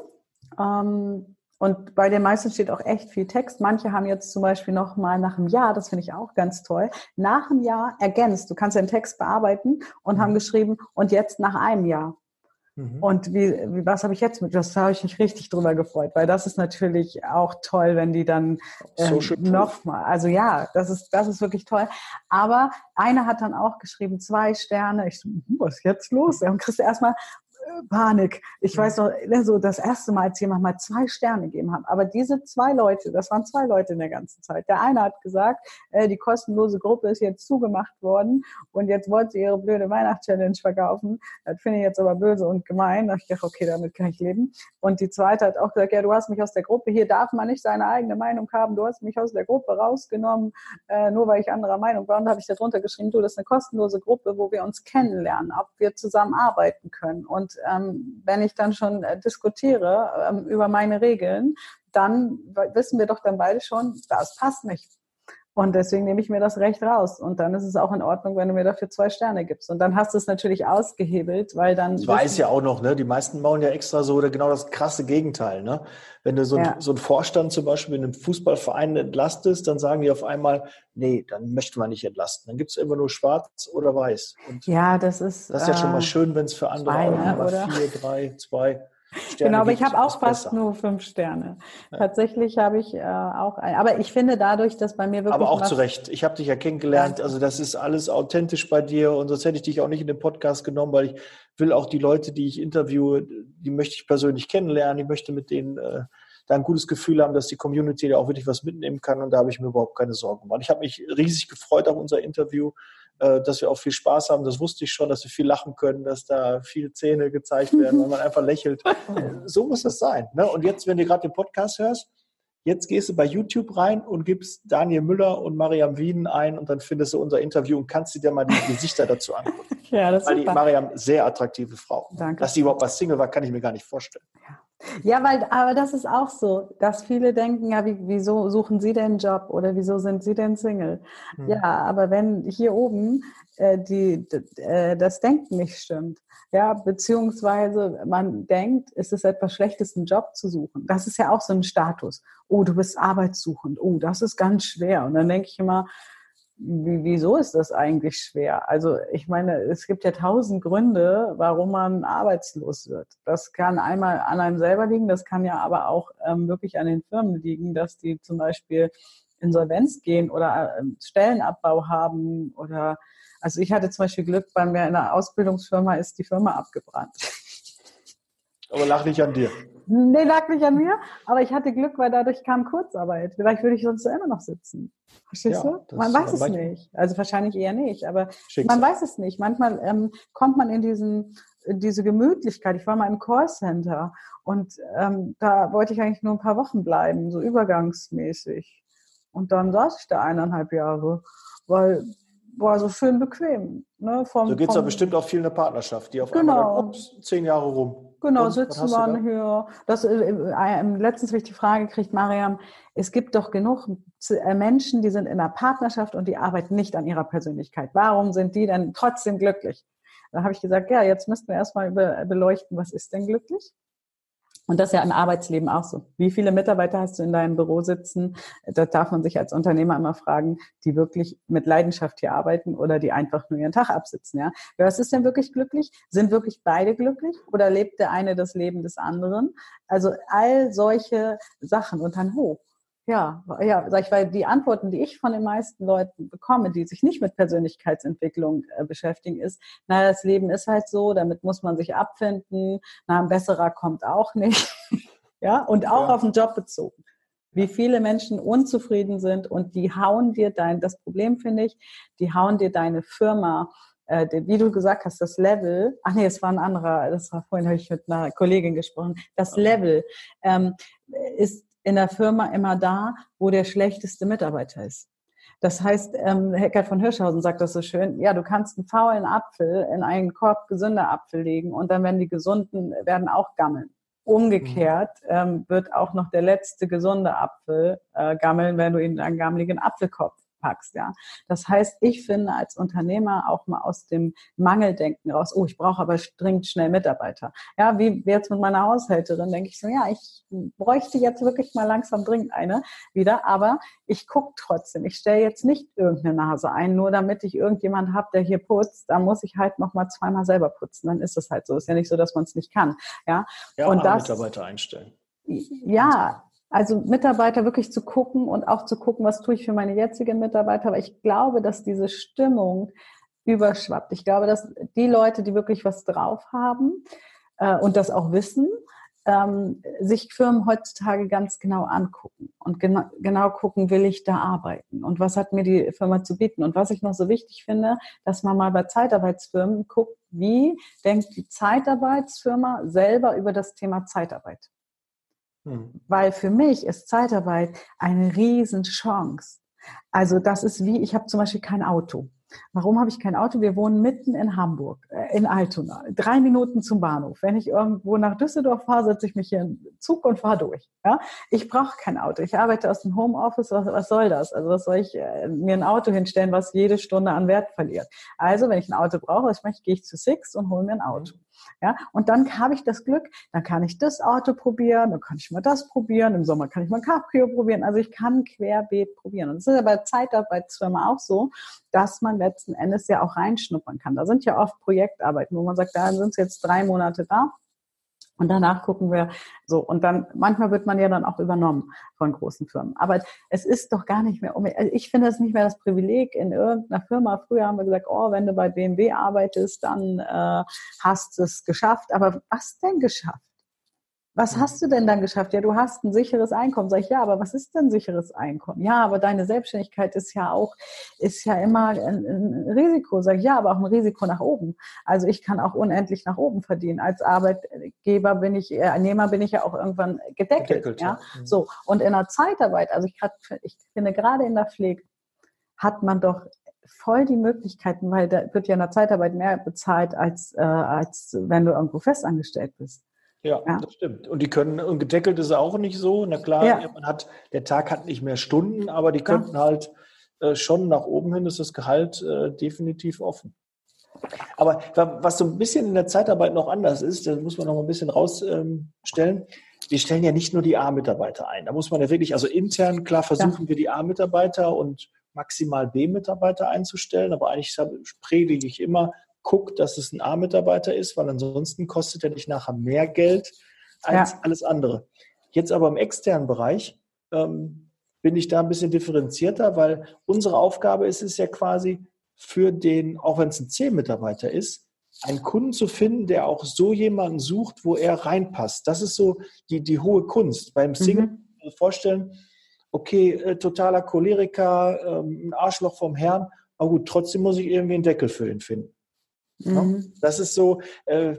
Speaker 2: Ähm, und bei den meisten steht auch echt viel Text. Manche haben jetzt zum Beispiel noch mal nach einem Jahr, das finde ich auch ganz toll, nach einem Jahr ergänzt. Du kannst den Text bearbeiten und mhm. haben geschrieben, und jetzt nach einem Jahr. Mhm. Und wie, wie, was habe ich jetzt mit? Das habe ich mich richtig drüber gefreut, weil das ist natürlich auch toll, wenn die dann ähm, nochmal, also ja, das ist, das ist wirklich toll. Aber einer hat dann auch geschrieben, zwei Sterne. Ich so, hm, was ist jetzt los? Und kriegst du erstmal, Panik. Ich weiß noch, ne, so das erste Mal, als jemand mal zwei Sterne gegeben hat. Aber diese zwei Leute, das waren zwei Leute in der ganzen Zeit. Der eine hat gesagt, äh, die kostenlose Gruppe ist jetzt zugemacht worden und jetzt wollte sie ihre blöde Weihnachtschallenge verkaufen. Das finde ich jetzt aber böse und gemein. Da ich dachte, okay, damit kann ich leben. Und die zweite hat auch gesagt, ja, du hast mich aus der Gruppe, hier darf man nicht seine eigene Meinung haben, du hast mich aus der Gruppe rausgenommen, äh, nur weil ich anderer Meinung war. Und da habe ich darunter geschrieben, du, das ist eine kostenlose Gruppe, wo wir uns kennenlernen, ob wir zusammen arbeiten können. Und ähm, wenn ich dann schon äh, diskutiere ähm, über meine Regeln, dann wissen wir doch dann beide schon, das passt nicht. Und deswegen nehme ich mir das Recht raus. Und dann ist es auch in Ordnung, wenn du mir dafür zwei Sterne gibst. Und dann hast du es natürlich ausgehebelt, weil dann.
Speaker 1: Ich weiß ja auch noch, ne? Die meisten bauen ja extra so oder genau das krasse Gegenteil, ne? Wenn du so, ja. ein, so einen Vorstand zum Beispiel in einem Fußballverein entlastest, dann sagen die auf einmal, nee, dann möchte man nicht entlasten. Dann gibt es immer nur schwarz oder weiß.
Speaker 2: Und ja, das ist.
Speaker 1: Das ist ja schon mal äh, schön, wenn es für andere zwei, auch ne, oder? vier, drei, zwei.
Speaker 2: Sterne genau, aber ich habe auch fast besser. nur fünf Sterne. Ja. Tatsächlich habe ich äh, auch ein. Aber ich finde dadurch, dass bei mir wirklich.
Speaker 1: Aber auch zu Recht. Ich habe dich ja kennengelernt. Also das ist alles authentisch bei dir und sonst hätte ich dich auch nicht in den Podcast genommen, weil ich will auch die Leute, die ich interviewe, die möchte ich persönlich kennenlernen. Ich möchte mit denen äh, da ein gutes Gefühl haben, dass die Community da auch wirklich was mitnehmen kann und da habe ich mir überhaupt keine Sorgen gemacht. Ich habe mich riesig gefreut auf unser Interview dass wir auch viel Spaß haben. Das wusste ich schon, dass wir viel lachen können, dass da viele Zähne gezeigt werden, weil man einfach lächelt. So muss das sein. Ne? Und jetzt, wenn du gerade den Podcast hörst, jetzt gehst du bei YouTube rein und gibst Daniel Müller und Mariam Wieden ein und dann findest du unser Interview und kannst dir mal die Gesichter dazu angucken. ja, das ist Weil die Mariam sehr attraktive Frau. Danke. Dass die überhaupt was Single war, kann ich mir gar nicht vorstellen.
Speaker 2: Ja. Ja, weil, aber das ist auch so, dass viele denken, ja, wie, wieso suchen Sie denn einen Job oder wieso sind Sie denn Single? Mhm. Ja, aber wenn hier oben äh, die, äh, das Denken nicht stimmt, ja, beziehungsweise man denkt, es ist etwas Schlechtes, einen Job zu suchen. Das ist ja auch so ein Status. Oh, du bist arbeitssuchend. Oh, das ist ganz schwer. Und dann denke ich immer, wieso ist das eigentlich schwer? Also ich meine, es gibt ja tausend Gründe, warum man arbeitslos wird. Das kann einmal an einem selber liegen, das kann ja aber auch ähm, wirklich an den Firmen liegen, dass die zum Beispiel Insolvenz gehen oder äh, Stellenabbau haben oder also ich hatte zum Beispiel Glück, bei mir in einer Ausbildungsfirma ist die Firma abgebrannt.
Speaker 1: Aber lach nicht an dir.
Speaker 2: Nee, lag nicht an mir. Aber ich hatte Glück, weil dadurch kam Kurzarbeit. Vielleicht würde ich sonst immer noch sitzen. Verstehst ja, du? Man weiß es nicht. Also wahrscheinlich eher nicht. Aber Schicksal. man weiß es nicht. Manchmal ähm, kommt man in diesen diese Gemütlichkeit. Ich war mal im Callcenter und ähm, da wollte ich eigentlich nur ein paar Wochen bleiben, so übergangsmäßig. Und dann saß ich da eineinhalb Jahre, weil war so schön bequem. Ne,
Speaker 1: vom, so geht es ja bestimmt auch viel in der Partnerschaft, die auf
Speaker 2: genau.
Speaker 1: einmal ups, zehn Jahre rum.
Speaker 2: Genau, Und, hier. Das, äh, äh, letztens habe ich die Frage gekriegt, Mariam, es gibt doch genug äh, Menschen, die sind in einer Partnerschaft und die arbeiten nicht an ihrer Persönlichkeit. Warum sind die denn trotzdem glücklich? Da habe ich gesagt, ja, jetzt müssten wir erstmal beleuchten, was ist denn glücklich? Und das ist ja im Arbeitsleben auch so. Wie viele Mitarbeiter hast du in deinem Büro sitzen? Da darf man sich als Unternehmer immer fragen, die wirklich mit Leidenschaft hier arbeiten oder die einfach nur ihren Tag absitzen. Ja? Was ist denn wirklich glücklich? Sind wirklich beide glücklich oder lebt der eine das Leben des anderen? Also all solche Sachen und dann hoch. Ja, ja, sag ich, weil die Antworten, die ich von den meisten Leuten bekomme, die sich nicht mit Persönlichkeitsentwicklung äh, beschäftigen, ist, naja, das Leben ist halt so, damit muss man sich abfinden, na, ein besserer kommt auch nicht. ja, und auch ja. auf den Job bezogen. Wie viele Menschen unzufrieden sind und die hauen dir dein, das Problem finde ich, die hauen dir deine Firma, äh, wie du gesagt hast, das Level, ach nee, es war ein anderer, das war vorhin, habe ich mit einer Kollegin gesprochen, das Level ähm, ist in der Firma immer da, wo der schlechteste Mitarbeiter ist. Das heißt, ähm, Heckert von Hirschhausen sagt das so schön, ja, du kannst einen faulen Apfel in einen Korb gesunder Apfel legen und dann werden die gesunden, werden auch gammeln. Umgekehrt mhm. ähm, wird auch noch der letzte gesunde Apfel äh, gammeln, wenn du ihn in einen gammeligen Apfelkorb packst, ja. Das heißt, ich finde als Unternehmer auch mal aus dem Mangeldenken raus, oh, ich brauche aber dringend schnell Mitarbeiter. Ja, wie jetzt mit meiner Haushälterin, denke ich so, ja, ich bräuchte jetzt wirklich mal langsam dringend eine wieder, aber ich gucke trotzdem. Ich stelle jetzt nicht irgendeine Nase ein, nur damit ich irgendjemand habe, der hier putzt, da muss ich halt noch mal zweimal selber putzen. Dann ist es halt so. Ist ja nicht so, dass man es nicht kann. Ja,
Speaker 1: ja und das, Mitarbeiter einstellen.
Speaker 2: Ja, also Mitarbeiter wirklich zu gucken und auch zu gucken, was tue ich für meine jetzigen Mitarbeiter. Aber ich glaube, dass diese Stimmung überschwappt. Ich glaube, dass die Leute, die wirklich was drauf haben äh, und das auch wissen, ähm, sich Firmen heutzutage ganz genau angucken und genau, genau gucken, will ich da arbeiten und was hat mir die Firma zu bieten. Und was ich noch so wichtig finde, dass man mal bei Zeitarbeitsfirmen guckt, wie denkt die Zeitarbeitsfirma selber über das Thema Zeitarbeit. Hm. Weil für mich ist Zeitarbeit eine Riesenchance. Also das ist wie, ich habe zum Beispiel kein Auto. Warum habe ich kein Auto? Wir wohnen mitten in Hamburg, äh, in Altona, drei Minuten zum Bahnhof. Wenn ich irgendwo nach Düsseldorf fahre, setze ich mich hier in den Zug und fahre durch. Ja? Ich brauche kein Auto. Ich arbeite aus dem Homeoffice. Was, was soll das? Also was soll ich äh, mir ein Auto hinstellen, was jede Stunde an Wert verliert? Also wenn ich ein Auto brauche, ich möchte, gehe ich zu Six und hole mir ein Auto. Ja, und dann habe ich das Glück, dann kann ich das Auto probieren, dann kann ich mal das probieren, im Sommer kann ich mal Cabrio probieren. Also ich kann querbeet probieren. Und das ist ja bei Zeitarbeitsfirma auch so, dass man letzten Endes ja auch reinschnuppern kann. Da sind ja oft Projektarbeiten, wo man sagt, da sind es jetzt drei Monate da und danach gucken wir so. Und dann, manchmal wird man ja dann auch übernommen von großen Firmen. Aber es ist doch gar nicht mehr, also ich finde es nicht mehr das Privileg in irgendeiner Firma. Früher haben wir gesagt, oh, wenn du bei BMW arbeitest, dann äh, hast du es geschafft. Aber was denn geschafft? Was hast du denn dann geschafft? Ja, du hast ein sicheres Einkommen. Sag ich, ja, aber was ist denn sicheres Einkommen? Ja, aber deine Selbstständigkeit ist ja auch, ist ja immer ein, ein Risiko. Sag ich, ja, aber auch ein Risiko nach oben. Also ich kann auch unendlich nach oben verdienen. Als Arbeitgeber bin ich, Ernehmer bin ich ja auch irgendwann gedeckelt. gedeckelt ja? ja. Mhm. So. Und in der Zeitarbeit, also ich, grad, ich finde gerade in der Pflege, hat man doch voll die Möglichkeiten, weil da wird ja in der Zeitarbeit mehr bezahlt, als, äh, als wenn du irgendwo festangestellt bist.
Speaker 1: Ja, ja, das stimmt. Und die können, und gedeckelt ist auch nicht so. Na klar, ja. man hat, der Tag hat nicht mehr Stunden, aber die könnten ja. halt äh, schon nach oben hin ist das Gehalt äh, definitiv offen. Aber was so ein bisschen in der Zeitarbeit noch anders ist, da muss man noch mal ein bisschen rausstellen. Ähm, wir stellen ja nicht nur die A-Mitarbeiter ein. Da muss man ja wirklich, also intern, klar versuchen wir die A-Mitarbeiter und maximal B-Mitarbeiter einzustellen, aber eigentlich predige ich immer, guckt, dass es ein A-Mitarbeiter ist, weil ansonsten kostet er dich nachher mehr Geld als ja. alles andere. Jetzt aber im externen Bereich ähm, bin ich da ein bisschen differenzierter, weil unsere Aufgabe ist es ja quasi für den, auch wenn es ein C-Mitarbeiter ist, einen Kunden zu finden, der auch so jemanden sucht, wo er reinpasst. Das ist so die, die hohe Kunst. Beim Single mhm. vorstellen, okay, äh, totaler Choleriker, ähm, ein Arschloch vom Herrn, aber gut, trotzdem muss ich irgendwie einen Deckel für ihn finden. Mhm. Das ist so, äh,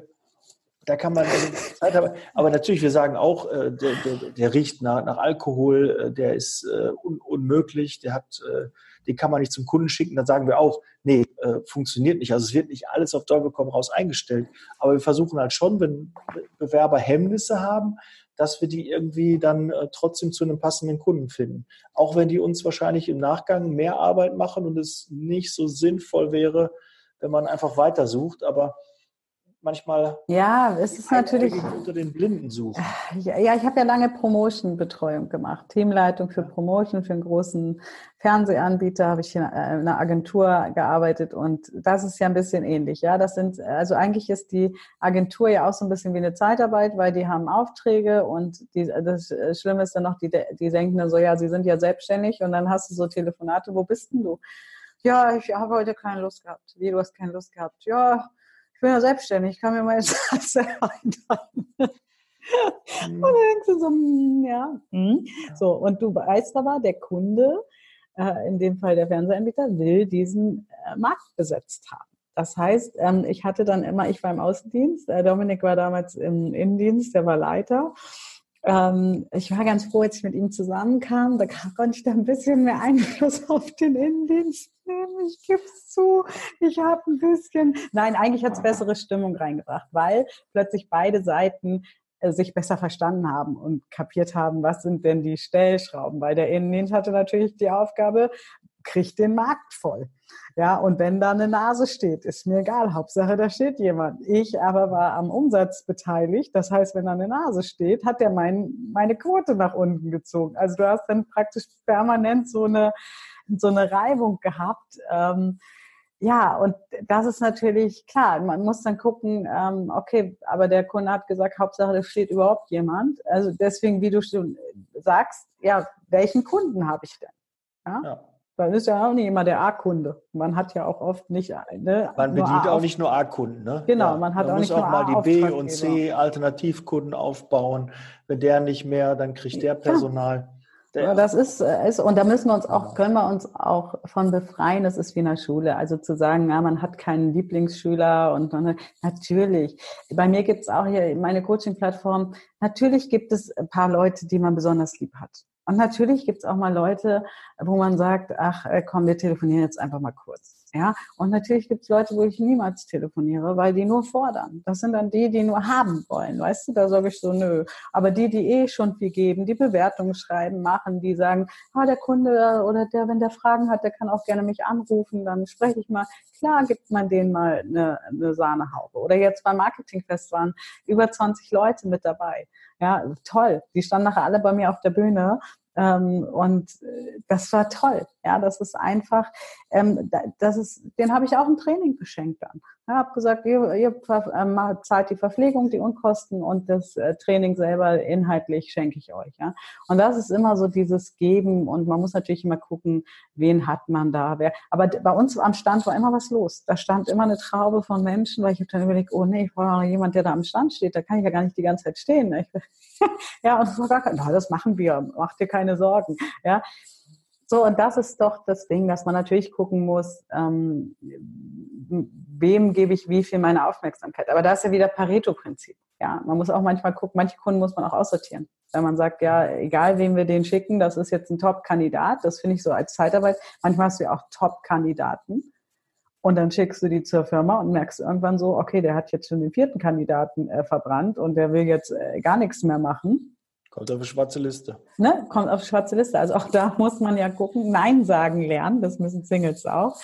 Speaker 1: Da kann man also Zeit haben. Aber natürlich, wir sagen auch, äh, der, der, der riecht nach, nach Alkohol, äh, der ist äh, un, unmöglich, der hat, äh, den kann man nicht zum Kunden schicken. Dann sagen wir auch, nee, funktioniert nicht. Also es wird nicht alles auf Teufel komm raus eingestellt. Aber wir versuchen halt schon, wenn Bewerber Hemmnisse haben, dass wir die irgendwie dann äh, trotzdem zu einem passenden Kunden finden. Auch wenn die uns wahrscheinlich im Nachgang mehr Arbeit machen und es nicht so sinnvoll wäre, wenn man einfach weitersucht. Aber manchmal
Speaker 2: ja, es ist natürlich
Speaker 1: unter den Blinden sucht.
Speaker 2: Ja, ja ich habe ja lange Promotion-Betreuung gemacht, Teamleitung für Promotion für einen großen Fernsehanbieter habe ich in einer Agentur gearbeitet und das ist ja ein bisschen ähnlich. Ja, das sind also eigentlich ist die Agentur ja auch so ein bisschen wie eine Zeitarbeit, weil die haben Aufträge und die, das Schlimme ist dann noch, die, die denken dann so, ja, sie sind ja selbstständig und dann hast du so Telefonate, wo bist denn du? Ja, ich habe heute keine Lust gehabt. Wie, du hast keine Lust gehabt? Ja, bin ja selbstständig, ich kann mir meine Sachen selber einteilen. Und dann denkst du so, hm, ja. Hm. So, und du weißt aber, der Kunde, äh, in dem Fall der Fernsehanbieter, will diesen äh, Markt besetzt haben. Das heißt, ähm, ich hatte dann immer, ich war im Außendienst, äh, Dominik war damals im Innendienst, der war Leiter. Ähm, ich war ganz froh, als ich mit ihm zusammenkam. Da konnte ich da ein bisschen mehr Einfluss auf den Innendienst nehmen. Ich gebe es zu. Ich habe ein bisschen. Nein, eigentlich hat es bessere Stimmung reingebracht, weil plötzlich beide Seiten äh, sich besser verstanden haben und kapiert haben, was sind denn die Stellschrauben. Weil der Innendienst hatte natürlich die Aufgabe, kriegt den Markt voll. Ja, und wenn da eine Nase steht, ist mir egal. Hauptsache, da steht jemand. Ich aber war am Umsatz beteiligt. Das heißt, wenn da eine Nase steht, hat der mein, meine Quote nach unten gezogen. Also du hast dann praktisch permanent so eine, so eine Reibung gehabt. Ähm, ja, und das ist natürlich klar. Man muss dann gucken, ähm, okay, aber der Kunde hat gesagt, Hauptsache, da steht überhaupt jemand. Also deswegen, wie du schon sagst, ja, welchen Kunden habe ich denn? Ja? ja. Dann ist ja auch nicht immer der A-Kunde. Man hat ja auch oft nicht.
Speaker 1: Ne, man bedient auch nicht nur A-Kunden. Ne?
Speaker 2: Genau, ja, man hat man auch
Speaker 1: nicht
Speaker 2: nur
Speaker 1: auch mal die B- und C-Alternativkunden aufbauen. Wenn der nicht mehr, dann kriegt der Personal.
Speaker 2: Ja, das ist, äh, ist, und da müssen wir uns auch, können wir uns auch von befreien. Das ist wie in der Schule. Also zu sagen, ja, man hat keinen Lieblingsschüler und man, natürlich. Bei mir gibt es auch hier meine Coaching-Plattform. Natürlich gibt es ein paar Leute, die man besonders lieb hat. Und natürlich gibt es auch mal Leute, wo man sagt, ach äh, komm, wir telefonieren jetzt einfach mal kurz. Ja, und natürlich gibt es Leute, wo ich niemals telefoniere, weil die nur fordern. Das sind dann die, die nur haben wollen, weißt du? Da sage ich so, nö. Aber die, die eh schon viel geben, die Bewertungen schreiben, machen, die sagen, ah, der Kunde oder der, wenn der Fragen hat, der kann auch gerne mich anrufen, dann spreche ich mal. Klar gibt man denen mal eine, eine Sahnehaube. Oder jetzt beim Marketingfest waren über 20 Leute mit dabei. Ja, toll. Die standen nachher alle bei mir auf der Bühne und äh, das war toll. Ja, das ist einfach, ähm, das ist, den habe ich auch ein Training geschenkt dann. Ich habe gesagt, ihr, ihr ähm, zahlt die Verpflegung, die Unkosten und das äh, Training selber inhaltlich schenke ich euch. Ja? Und das ist immer so dieses Geben und man muss natürlich immer gucken, wen hat man da. Wer. Aber bei uns am Stand war immer was los. Da stand immer eine Traube von Menschen, weil ich habe dann überlegt, oh nee, ich brauche jemand, der da am Stand steht. Da kann ich ja gar nicht die ganze Zeit stehen. Ne? ja, und war gar kein, das machen wir, mach dir keine Sorgen. Ja, so, und das ist doch das Ding, dass man natürlich gucken muss, ähm, wem gebe ich wie viel meine Aufmerksamkeit. Aber da ist ja wieder Pareto-Prinzip. Ja, man muss auch manchmal gucken, manche Kunden muss man auch aussortieren. Wenn man sagt, ja, egal wem wir den schicken, das ist jetzt ein Top-Kandidat, das finde ich so als Zeitarbeit. Manchmal hast du ja auch Top-Kandidaten. Und dann schickst du die zur Firma und merkst irgendwann so, okay, der hat jetzt schon den vierten Kandidaten äh, verbrannt und der will jetzt äh, gar nichts mehr machen.
Speaker 1: Kommt auf die schwarze Liste.
Speaker 2: Ne? Kommt auf die schwarze Liste. Also auch da muss man ja gucken, Nein sagen lernen. Das müssen Singles auch.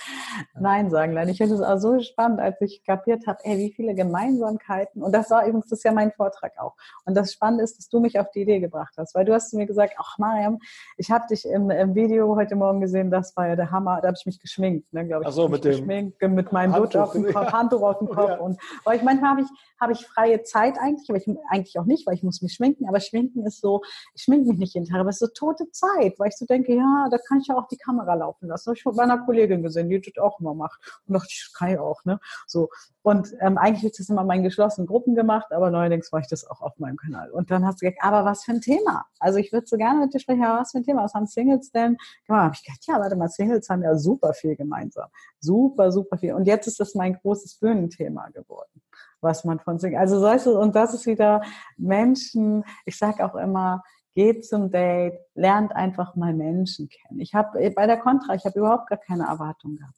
Speaker 2: Nein sagen lernen. Ich finde es auch so spannend, als ich kapiert habe, ey, wie viele Gemeinsamkeiten. Und das war übrigens, das ist ja mein Vortrag auch. Und das Spannende ist, dass du mich auf die Idee gebracht hast. Weil du hast zu mir gesagt, ach Mariam, ich habe dich im, im, Video heute Morgen gesehen, das war ja der Hammer. Da habe ich mich geschminkt, ne, glaube ich.
Speaker 1: Ach so, mit dem
Speaker 2: geschminkt, mit meinem Dutt auf dem Kopf, ja. Handtuch auf dem Kopf. Ja. Und weil ich manchmal habe ich, habe ich freie Zeit eigentlich, aber ich eigentlich auch nicht, weil ich muss mich schminken. Aber schminken ist so, ich schminke mich nicht jeden Tag, aber es ist so tote Zeit, weil ich so denke, ja, da kann ich ja auch die Kamera laufen lassen. Das habe ich von meiner Kollegin gesehen, die das auch immer macht. Und dachte ich, kann ich auch, ne? So. Und ähm, eigentlich wird das immer in meinen geschlossenen Gruppen gemacht, aber neuerdings mache ich das auch auf meinem Kanal. Und dann hast du gesagt, aber was für ein Thema? Also ich würde so gerne mit dir sprechen, aber was für ein Thema? Was haben Singles denn? Genau, habe ich gedacht, ja, warte mal, Singles haben ja super viel gemeinsam. Super, super viel. Und jetzt ist das mein großes Bühnenthema geworden. Was man von Single, also solches, und das ist wieder Menschen, ich sage auch immer, geht zum Date, lernt einfach mal Menschen kennen. Ich habe bei der Contra, ich habe überhaupt gar keine Erwartungen gehabt.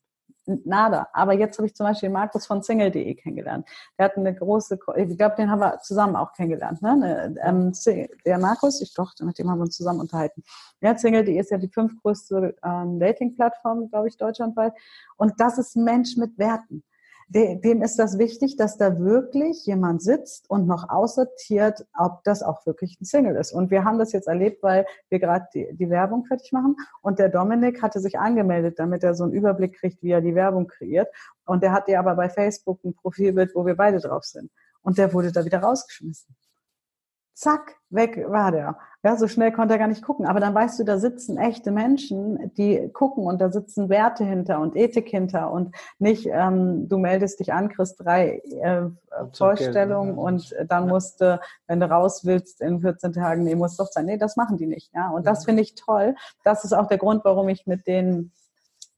Speaker 2: Nada. Aber jetzt habe ich zum Beispiel Markus von Single.de kennengelernt. Der hat eine große, ich glaube, den haben wir zusammen auch kennengelernt. Ne? Ähm, der Markus, ich doch, mit dem haben wir uns zusammen unterhalten. Ja, Single.de ist ja die fünftgrößte ähm, Dating-Plattform, glaube ich, deutschlandweit. Und das ist ein Mensch mit Werten dem ist das wichtig, dass da wirklich jemand sitzt und noch aussortiert, ob das auch wirklich ein Single ist. Und wir haben das jetzt erlebt, weil wir gerade die, die, Werbung fertig machen. Und der Dominik hatte sich angemeldet, damit er so einen Überblick kriegt, wie er die Werbung kreiert. Und der hatte aber bei Facebook ein Profilbild, wo wir beide drauf sind. Und der wurde da wieder rausgeschmissen zack, weg war der. Ja, so schnell konnte er gar nicht gucken. Aber dann weißt du, da sitzen echte Menschen, die gucken und da sitzen Werte hinter und Ethik hinter und nicht, ähm, du meldest dich an, kriegst drei äh, Vorstellungen und dann musst du, wenn du raus willst, in 14 Tagen, nee, muss doch sein. Nee, das machen die nicht. Ja, und das finde ich toll. Das ist auch der Grund, warum ich mit denen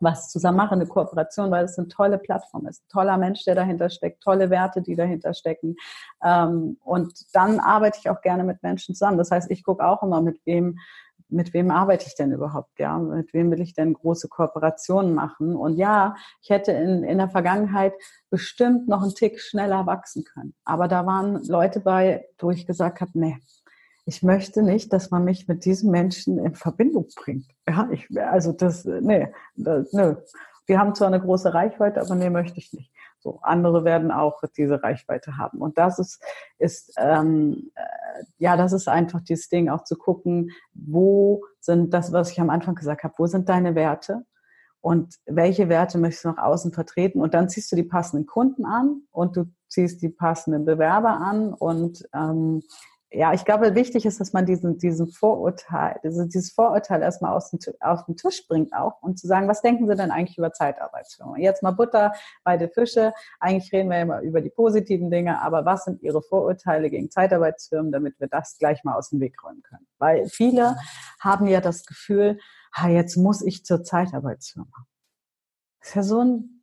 Speaker 2: was zusammen machen, eine Kooperation, weil es eine tolle Plattform ist. Ein toller Mensch, der dahinter steckt, tolle Werte, die dahinter stecken. Ähm, und dann arbeite ich auch gerne mit Menschen zusammen. Das heißt, ich gucke auch immer, mit wem, mit wem arbeite ich denn überhaupt, ja? Mit wem will ich denn große Kooperationen machen? Und ja, ich hätte in, in der Vergangenheit bestimmt noch einen Tick schneller wachsen können. Aber da waren Leute bei, wo ich gesagt habe, nee, ich möchte nicht, dass man mich mit diesem Menschen in Verbindung bringt. Ja, ich, also das, nee, das, nö. Wir haben zwar eine große Reichweite, aber nee, möchte ich nicht. So, andere werden auch diese Reichweite haben. Und das ist, ist ähm, äh, ja, das ist einfach dieses Ding, auch zu gucken, wo sind das, was ich am Anfang gesagt habe, wo sind deine Werte? Und welche Werte möchtest du nach außen vertreten? Und dann ziehst du die passenden Kunden an und du ziehst die passenden Bewerber an und ähm, ja, ich glaube, wichtig ist, dass man diesen, diesen Vorurteil, also dieses Vorurteil erstmal aus dem, auf den Tisch bringt auch und zu sagen, was denken Sie denn eigentlich über Zeitarbeitsfirmen? Jetzt mal Butter bei den Fische. Eigentlich reden wir immer über die positiven Dinge, aber was sind Ihre Vorurteile gegen Zeitarbeitsfirmen, damit wir das gleich mal aus dem Weg räumen können? Weil viele haben ja das Gefühl, ha, jetzt muss ich zur Zeitarbeitsfirma. Das ist ja so ein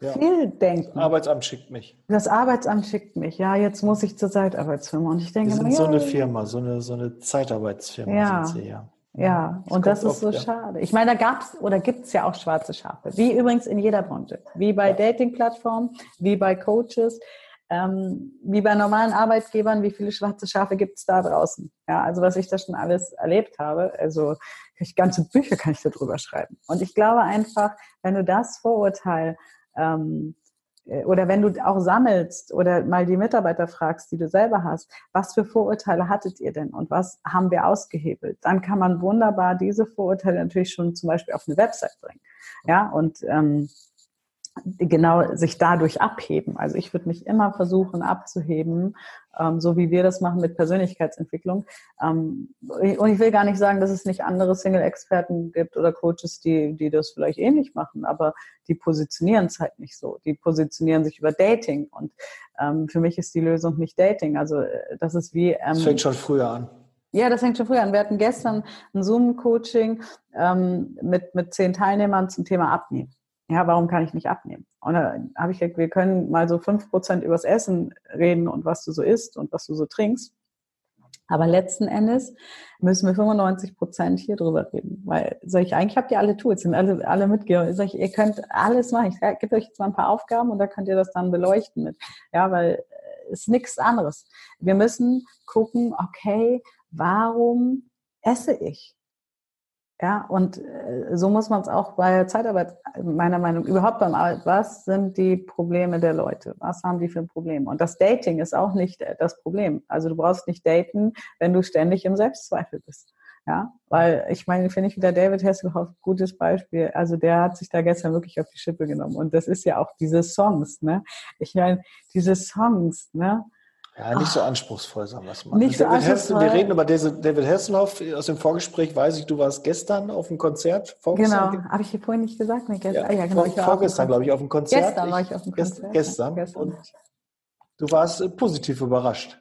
Speaker 2: ja. viel denken.
Speaker 1: Das Arbeitsamt schickt mich.
Speaker 2: Das Arbeitsamt schickt mich. Ja, jetzt muss ich zur Zeitarbeitsfirma. Und ich denke,
Speaker 1: Wir sind so eine Firma, so eine, so eine Zeitarbeitsfirma
Speaker 2: ja. sind sie, ja. Ja, das und das ist oft, so ja. schade. Ich meine, da gab es oder gibt es ja auch schwarze Schafe, wie übrigens in jeder Branche, wie bei ja. Dating-Plattformen, wie bei Coaches, ähm, wie bei normalen Arbeitgebern, wie viele schwarze Schafe gibt es da draußen? Ja, also was ich da schon alles erlebt habe, also ganze Bücher kann ich darüber schreiben. Und ich glaube einfach, wenn du das Vorurteil ähm, äh, oder wenn du auch sammelst oder mal die Mitarbeiter fragst, die du selber hast, was für Vorurteile hattet ihr denn und was haben wir ausgehebelt? Dann kann man wunderbar diese Vorurteile natürlich schon zum Beispiel auf eine Website bringen. Ja, und ähm, genau sich dadurch abheben. Also ich würde mich immer versuchen abzuheben, ähm, so wie wir das machen mit Persönlichkeitsentwicklung. Ähm, und ich will gar nicht sagen, dass es nicht andere Single-Experten gibt oder Coaches, die, die das vielleicht ähnlich machen, aber die positionieren es halt nicht so. Die positionieren sich über Dating und ähm, für mich ist die Lösung nicht Dating. Also äh, das ist wie... Ähm,
Speaker 1: das fängt schon früher an.
Speaker 2: Ja, das fängt schon früher an. Wir hatten gestern ein Zoom-Coaching ähm, mit, mit zehn Teilnehmern zum Thema Abnehmen ja, warum kann ich nicht abnehmen? Und da habe ich gesagt, wir können mal so fünf Prozent übers Essen reden und was du so isst und was du so trinkst. Aber letzten Endes müssen wir 95 Prozent hier drüber reden. Weil, sag ich, eigentlich habt ihr alle Tools, sind alle, alle mitgehört. Sag ich, ihr könnt alles machen. Ich gebe euch jetzt mal ein paar Aufgaben und da könnt ihr das dann beleuchten mit. Ja, weil es ist nichts anderes. Wir müssen gucken, okay, warum esse ich? Ja, und äh, so muss man es auch bei Zeitarbeit, meiner Meinung nach, überhaupt beim Arbeit, was sind die Probleme der Leute? Was haben die für Probleme? Und das Dating ist auch nicht äh, das Problem. Also du brauchst nicht daten, wenn du ständig im Selbstzweifel bist. Ja, weil ich meine, finde ich wieder David Hasselhoff gutes Beispiel. Also der hat sich da gestern wirklich auf die Schippe genommen. Und das ist ja auch diese Songs, ne? Ich meine, diese Songs, ne?
Speaker 1: Ja, nicht so anspruchsvoll, sagen wir es mal. Nicht so David anspruchsvoll. wir reden über David Hasselhoff aus dem Vorgespräch, weiß ich, du warst gestern auf dem Konzert.
Speaker 2: Genau, habe ich hier vorhin nicht gesagt. Nee,
Speaker 1: gestern, ja, ja, genau, vor, vorgestern, glaube ich, auf dem Konzert.
Speaker 2: Gestern war ich auf dem Konzert.
Speaker 1: Gestern. gestern. Und du warst äh, positiv überrascht.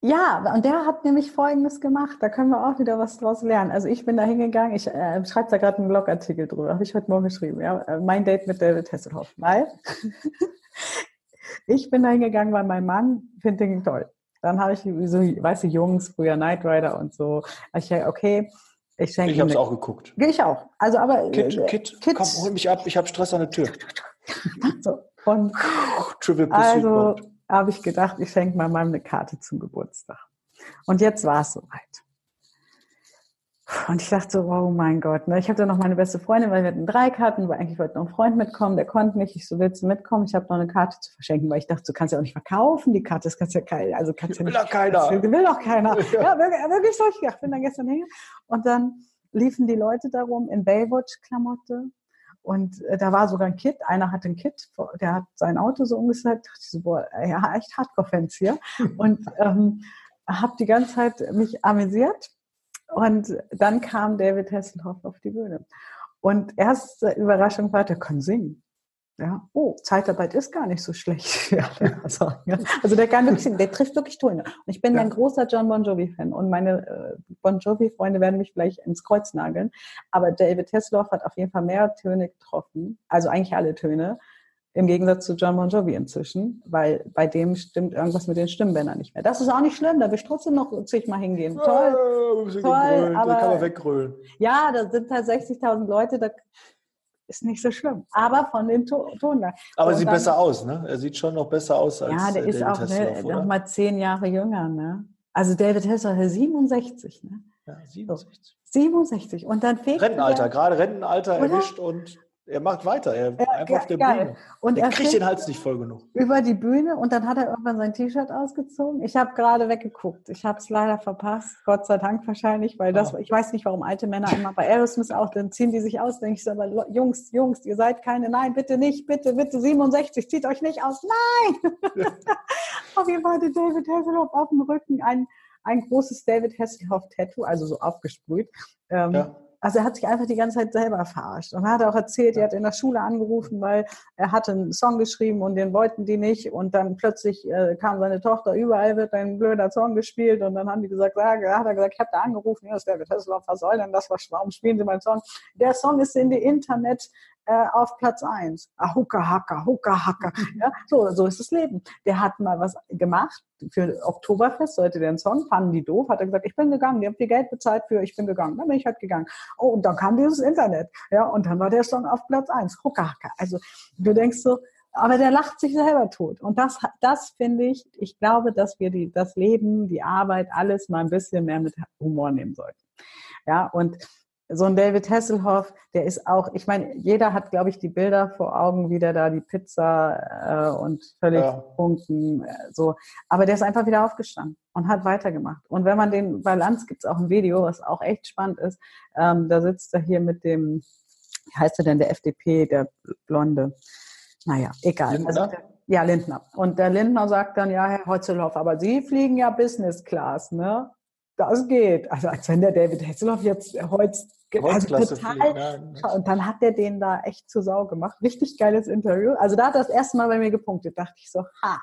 Speaker 2: Ja, und der hat nämlich Folgendes gemacht. Da können wir auch wieder was draus lernen. Also ich bin da hingegangen, ich äh, schreibe da gerade einen Blogartikel drüber, habe ich heute Morgen geschrieben. Ja, äh, mein Date mit David Hasselhoff. Weil ich bin da hingegangen, weil mein Mann findet den toll. Dann habe ich so, weißt du, Jungs, früher Knight Rider und so. Ich okay, ich schenke
Speaker 1: Ich habe es auch geguckt.
Speaker 2: Ich auch. Also aber
Speaker 1: Kit, äh, Kit, Kit, komm, hol mich ab, ich habe Stress an der Tür.
Speaker 2: so, und
Speaker 1: Triple
Speaker 2: also habe ich gedacht, ich schenke mal Mann eine Karte zum Geburtstag. Und jetzt war es soweit. Und ich dachte so, oh mein Gott, ne? ich habe da noch meine beste Freundin, weil wir hatten drei Karten, weil eigentlich wollte noch ein Freund mitkommen, der konnte nicht. Ich so, willst du mitkommen? Ich habe noch eine Karte zu verschenken, weil ich dachte, du kannst ja auch nicht verkaufen, die Karte, das kannst ja kein, also kannst ja
Speaker 1: will
Speaker 2: nicht.
Speaker 1: doch keiner.
Speaker 2: Das will, will doch keiner. Ja, ja wirklich, so. Ich bin dann gestern hin und dann liefen die Leute darum in Baywatch-Klamotte und äh, da war sogar ein Kit, einer hatte ein Kit, der hat sein Auto so umgesetzt, dachte ich so, boah, ja, echt Hardcore-Fans hier. und ähm, habe die ganze Zeit mich amüsiert und dann kam David Hasselhoff auf die Bühne. Und erste Überraschung war, der kann singen. Ja, oh, Zeitarbeit ist gar nicht so schlecht. Ja, also, der kann wirklich, der trifft wirklich Töne. Und ich bin ja. ein großer John Bon Jovi Fan und meine äh, Bon Jovi Freunde werden mich vielleicht ins Kreuz nageln. Aber David Hasselhoff hat auf jeden Fall mehr Töne getroffen, also eigentlich alle Töne. Im Gegensatz zu John Bon Jovi inzwischen, weil bei dem stimmt irgendwas mit den Stimmbändern nicht mehr. Das ist auch nicht schlimm, da will ich trotzdem noch zigmal hingehen. Ja, toll, toll, aber
Speaker 1: da kann man weggrölen.
Speaker 2: Ja, da sind halt 60.000 Leute, da ist nicht so schlimm. Aber von den to Ton
Speaker 1: Aber so, sieht dann, besser aus, ne? Er sieht schon noch besser aus als
Speaker 2: Ja, der
Speaker 1: äh,
Speaker 2: ist auch ne, noch mal zehn Jahre jünger, ne? Also David Hasselhoff ist 67, ne?
Speaker 1: Ja, 67.
Speaker 2: 67. Und dann fehlt
Speaker 1: Rentenalter, gerade Rentenalter erwischt und er macht weiter. Er ja, einfach auf der geil. Bühne. Und er, er kriegt den Hals nicht voll genug.
Speaker 2: Über die Bühne und dann hat er irgendwann sein T-Shirt ausgezogen. Ich habe gerade weggeguckt. Ich habe es leider verpasst. Gott sei Dank wahrscheinlich, weil das, oh. ich weiß nicht, warum alte Männer immer bei Aerosmith auch, dann ziehen die sich aus. Denke ich so, aber Jungs, Jungs, ihr seid keine, nein, bitte nicht, bitte, bitte, 67, zieht euch nicht aus. Nein! Ja. auf jeden Fall hatte David Hasselhoff auf dem Rücken ein, ein großes David Hasselhoff-Tattoo, also so aufgesprüht. Ähm, ja also er hat sich einfach die ganze Zeit selber verarscht. Und er hat auch erzählt, er hat in der Schule angerufen, weil er hatte einen Song geschrieben und den wollten die nicht. Und dann plötzlich äh, kam seine Tochter, überall wird ein blöder Song gespielt. Und dann haben die gesagt, ja, hat er gesagt, ich habe da angerufen, ja, das ist David Hasselhoff, was soll denn das? Warum spielen Sie meinen Song? Der Song ist in die Internet äh, auf Platz eins. Ahuka Haka, Huka Haka. Ja, so, so ist das Leben. Der hat mal was gemacht für Oktoberfest, sollte der einen Song, fanden die doof, hat er gesagt, ich bin gegangen, die haben viel Geld bezahlt für, ich bin gegangen. Dann bin ich halt gegangen. Oh, und dann kam dieses Internet. Ja, und dann war der Song auf Platz eins. Huka Haka. Also du denkst so, aber der lacht sich selber tot. Und das, das finde ich, ich glaube, dass wir die, das Leben, die Arbeit, alles mal ein bisschen mehr mit Humor nehmen sollten. Ja, und so ein David Hasselhoff, der ist auch, ich meine, jeder hat, glaube ich, die Bilder vor Augen, wie der da die Pizza äh, und völlig ja. äh, so. Aber der ist einfach wieder aufgestanden und hat weitergemacht. Und wenn man den, bei Lanz gibt es auch ein Video, was auch echt spannend ist, ähm, da sitzt er hier mit dem, wie heißt er denn, der FDP, der Blonde. Naja, egal. Lindner? Also ja, Lindner. Und der Lindner sagt dann, ja, Herr Hotzelhoff, aber Sie fliegen ja Business Class, ne? Das geht. Also als wenn der David Hasselhoff jetzt heute also total. Und dann hat er den da echt zu Sau gemacht. Richtig geiles Interview. Also da hat er das erste Mal bei mir gepunktet. Dachte ich so, ha.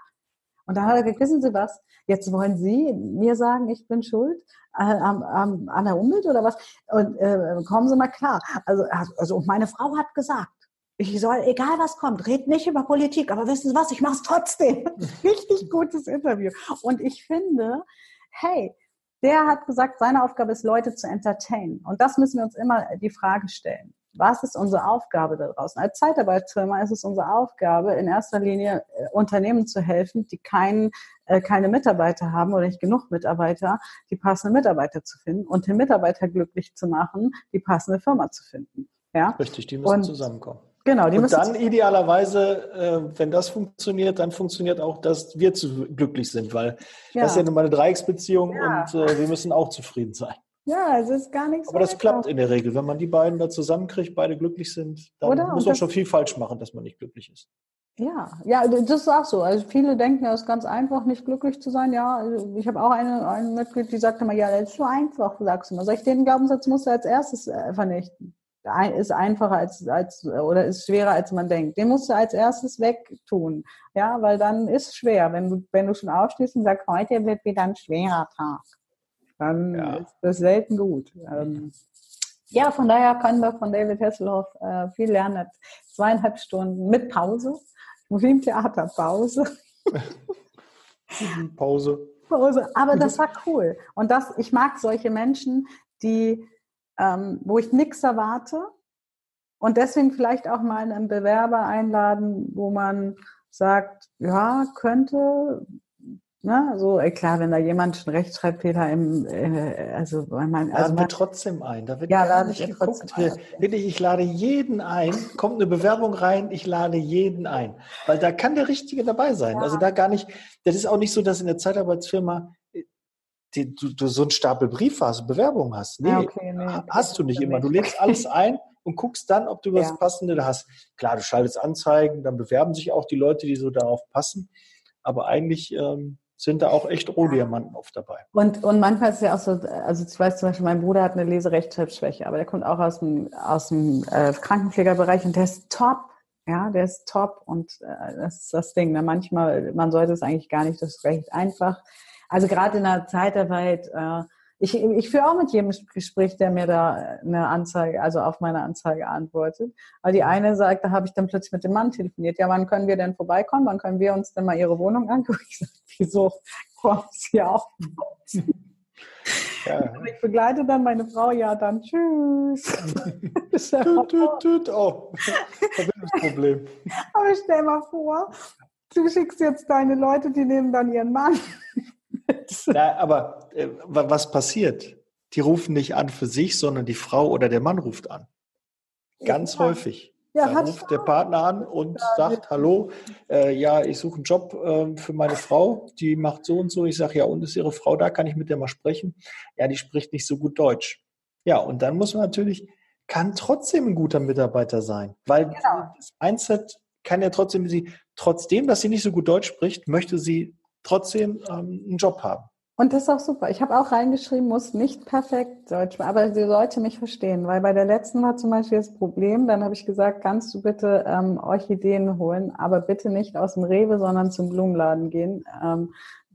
Speaker 2: Und dann hat er gesagt, wissen Sie was? Jetzt wollen Sie mir sagen, ich bin schuld an, an, an der Umwelt oder was? Und äh, kommen Sie mal klar. Also, also meine Frau hat gesagt, ich soll, egal was kommt, red nicht über Politik, aber wissen Sie was, ich mache es trotzdem. Richtig gutes Interview. Und ich finde, hey, der hat gesagt, seine Aufgabe ist, Leute zu entertainen. Und das müssen wir uns immer die Frage stellen. Was ist unsere Aufgabe da draußen? Als Zeitarbeitsfirma ist es unsere Aufgabe, in erster Linie äh, Unternehmen zu helfen, die keinen, äh, keine Mitarbeiter haben oder nicht genug Mitarbeiter, die passende Mitarbeiter zu finden und den Mitarbeiter glücklich zu machen, die passende Firma zu finden. Ja?
Speaker 1: Richtig, die müssen und zusammenkommen.
Speaker 2: Genau, die
Speaker 1: und dann idealerweise, äh, wenn das funktioniert, dann funktioniert auch, dass wir zu glücklich sind, weil ja. das ist ja nun mal eine Dreiecksbeziehung ja. und äh, wir müssen auch zufrieden sein.
Speaker 2: Ja, es ist gar nichts.
Speaker 1: Aber das klappt in der Regel. Wenn man die beiden da zusammenkriegt, beide glücklich sind, dann Oder? muss man schon viel falsch machen, dass man nicht glücklich ist.
Speaker 2: Ja, ja, das ist auch so. Also viele denken, es ist ganz einfach, nicht glücklich zu sein. Ja, also ich habe auch eine, eine Mitglied, die sagte mal, ja, das ist so einfach, sagst du mal. Sag ich, den Glaubenssatz musst du als erstes äh, vernichten ist einfacher als, als oder ist schwerer als man denkt. Den musst du als erstes wegtun. Ja, weil dann ist es schwer. Wenn du, wenn du schon aufstehst und sagst, heute wird wieder ein schwerer Tag, dann ja. ist das selten gut. Ähm, ja, von daher können wir von David Hasselhoff äh, viel lernen. Zweieinhalb Stunden mit Pause. Musiktheater Pause.
Speaker 1: Pause.
Speaker 2: Pause. Aber das war cool. Und das, ich mag solche Menschen, die, ähm, wo ich nichts erwarte und deswegen vielleicht auch mal einen Bewerber einladen, wo man sagt, ja, könnte, Ne? So, äh, klar, wenn da jemand schon Rechtschreibfehler im, äh, also
Speaker 1: man, also laden wir trotzdem ein. Da wird
Speaker 2: ja,
Speaker 1: gar nicht geguckt. Wirklich, ich lade jeden ein. Kommt eine Bewerbung rein, ich lade jeden ein, weil da kann der Richtige dabei sein. Ja. Also da gar nicht. Das ist auch nicht so, dass in der Zeitarbeitsfirma die, du, du, so einen Stapel Briefe hast, Bewerbungen hast. Nee, ja, okay, nee hast du nicht immer. Du legst alles ein und guckst dann, ob du was ja. Passende da hast. Klar, du schaltest Anzeigen, dann bewerben sich auch die Leute, die so darauf passen. Aber eigentlich ähm, sind da auch echt Rohdiamanten oft dabei.
Speaker 2: Und, und manchmal ist es ja auch so, also ich weiß zum Beispiel, mein Bruder hat eine Leserechtschreibschwäche, aber der kommt auch aus dem, aus dem äh, Krankenpflegerbereich und der ist top. Ja, der ist top und äh, das ist das Ding. Ne? Manchmal, man sollte es eigentlich gar nicht, das ist recht einfach. Also gerade in der Zeitarbeit, äh, ich, ich führe auch mit jedem Gespräch, der mir da eine Anzeige, also auf meine Anzeige antwortet. Weil die eine sagt, da habe ich dann plötzlich mit dem Mann telefoniert. Ja, wann können wir denn vorbeikommen? Wann können wir uns denn mal ihre Wohnung angucken? Ich sage, wieso kommen Sie auch? Ja. Ich begleite dann meine Frau, ja, dann tschüss. tüt, tüt, tüt. Oh, Verbindungsproblem. Aber stell mal vor, du schickst jetzt deine Leute, die nehmen dann ihren Mann.
Speaker 1: Na, aber äh, was passiert? Die rufen nicht an für sich, sondern die Frau oder der Mann ruft an. Ganz ja. häufig. Ja, da ruft der Partner an und ja, sagt, hallo, äh, ja, ich suche einen Job äh, für meine Frau, die macht so und so. Ich sage, ja, und ist Ihre Frau da? Kann ich mit der mal sprechen? Ja, die spricht nicht so gut Deutsch. Ja, und dann muss man natürlich, kann trotzdem ein guter Mitarbeiter sein, weil genau. das Mindset kann ja trotzdem, sie, trotzdem, dass sie nicht so gut Deutsch spricht, möchte sie trotzdem ähm, einen Job haben.
Speaker 2: Und das ist auch super. Ich habe auch reingeschrieben, muss nicht perfekt Deutsch, aber sie sollte mich verstehen, weil bei der letzten war zum Beispiel das Problem, dann habe ich gesagt, kannst du bitte ähm, Orchideen holen, aber bitte nicht aus dem Rewe, sondern zum Blumenladen gehen. Ähm,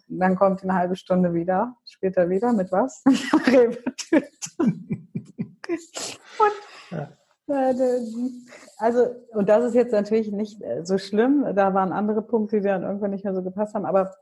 Speaker 2: dann kommt eine halbe Stunde wieder, später wieder mit was? Rewe-Tüte. ja. Äh, also, und das ist jetzt natürlich nicht äh, so schlimm. Da waren andere Punkte, die dann irgendwann nicht mehr so gepasst haben. Aber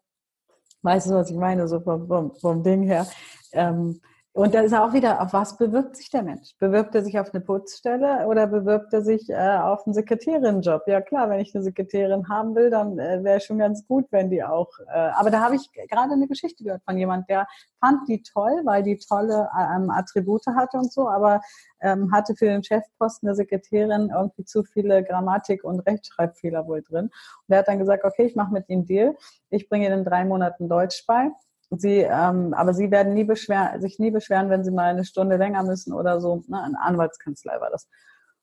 Speaker 2: Weißt du, was ich meine, so vom, vom, vom Ding her. Ähm, und da ist auch wieder, auf was bewirbt sich der Mensch? Bewirbt er sich auf eine Putzstelle oder bewirbt er sich äh, auf einen Sekretärinnenjob? Ja klar, wenn ich eine Sekretärin haben will, dann äh, wäre schon ganz gut, wenn die auch. Äh, aber da habe ich gerade eine Geschichte gehört von jemand, der fand die toll, weil die tolle ähm, Attribute hatte und so, aber ähm, hatte für den Chefposten der Sekretärin irgendwie zu viele Grammatik- und Rechtschreibfehler wohl drin. Und der hat dann gesagt, okay, ich mache mit ihm Deal. Ich bringe Ihnen in drei Monaten Deutsch bei Sie, ähm, aber Sie werden nie beschwer, sich nie beschweren, wenn Sie mal eine Stunde länger müssen oder so. Ne? Eine Anwaltskanzlei war das.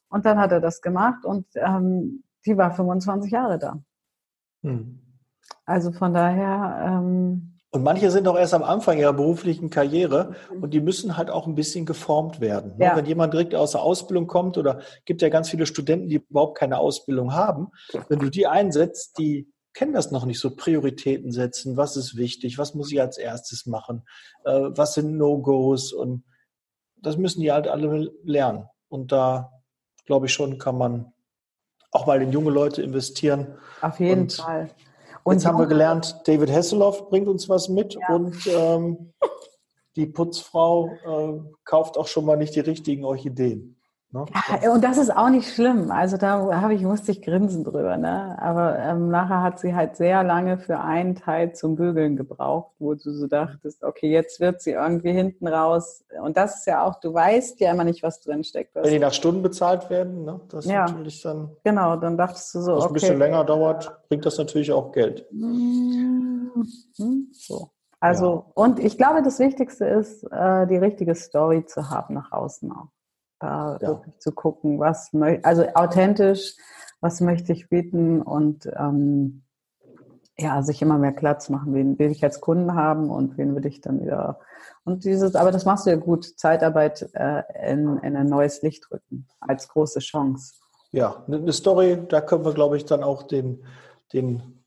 Speaker 2: Und dann hat er das gemacht und ähm, die war 25 Jahre da. Hm. Also von daher. Ähm,
Speaker 1: und manche sind auch erst am Anfang ihrer beruflichen Karriere und die müssen halt auch ein bisschen geformt werden. Ne? Ja. Wenn jemand direkt aus der Ausbildung kommt oder gibt ja ganz viele Studenten, die überhaupt keine Ausbildung haben, wenn du die einsetzt, die kennen das noch nicht so, Prioritäten setzen, was ist wichtig, was muss ich als erstes machen, äh, was sind No-Gos und das müssen die halt alle lernen. Und da, glaube ich schon, kann man auch mal in junge Leute investieren.
Speaker 2: Auf jeden und Fall.
Speaker 1: Und jetzt haben wir gelernt, David Hasselhoff bringt uns was mit ja. und ähm, die Putzfrau äh, kauft auch schon mal nicht die richtigen Orchideen.
Speaker 2: Ne? Ja, und das ist auch nicht schlimm. Also da habe ich, musste ich grinsen drüber. Ne? Aber ähm, nachher hat sie halt sehr lange für einen Teil zum Bügeln gebraucht, wo du so dachtest, okay, jetzt wird sie irgendwie hinten raus. Und das ist ja auch, du weißt ja immer nicht, was drin steckt.
Speaker 1: Wenn die nach Stunden bezahlt werden, ne? das
Speaker 2: ja, natürlich dann. Genau, dann dachtest du so.
Speaker 1: Was okay, ein bisschen länger dauert, bringt das natürlich auch Geld.
Speaker 2: Mhm. So. Also, ja. und ich glaube, das Wichtigste ist, äh, die richtige Story zu haben nach außen auch da ja. wirklich zu gucken, was also authentisch, was möchte ich bieten und ähm, ja, sich immer mehr Platz machen, wen will ich als Kunden haben und wen will ich dann wieder und dieses, aber das machst du ja gut, Zeitarbeit äh, in, in ein neues Licht rücken, als große Chance.
Speaker 1: Ja, eine Story, da können wir, glaube ich, dann auch den, den,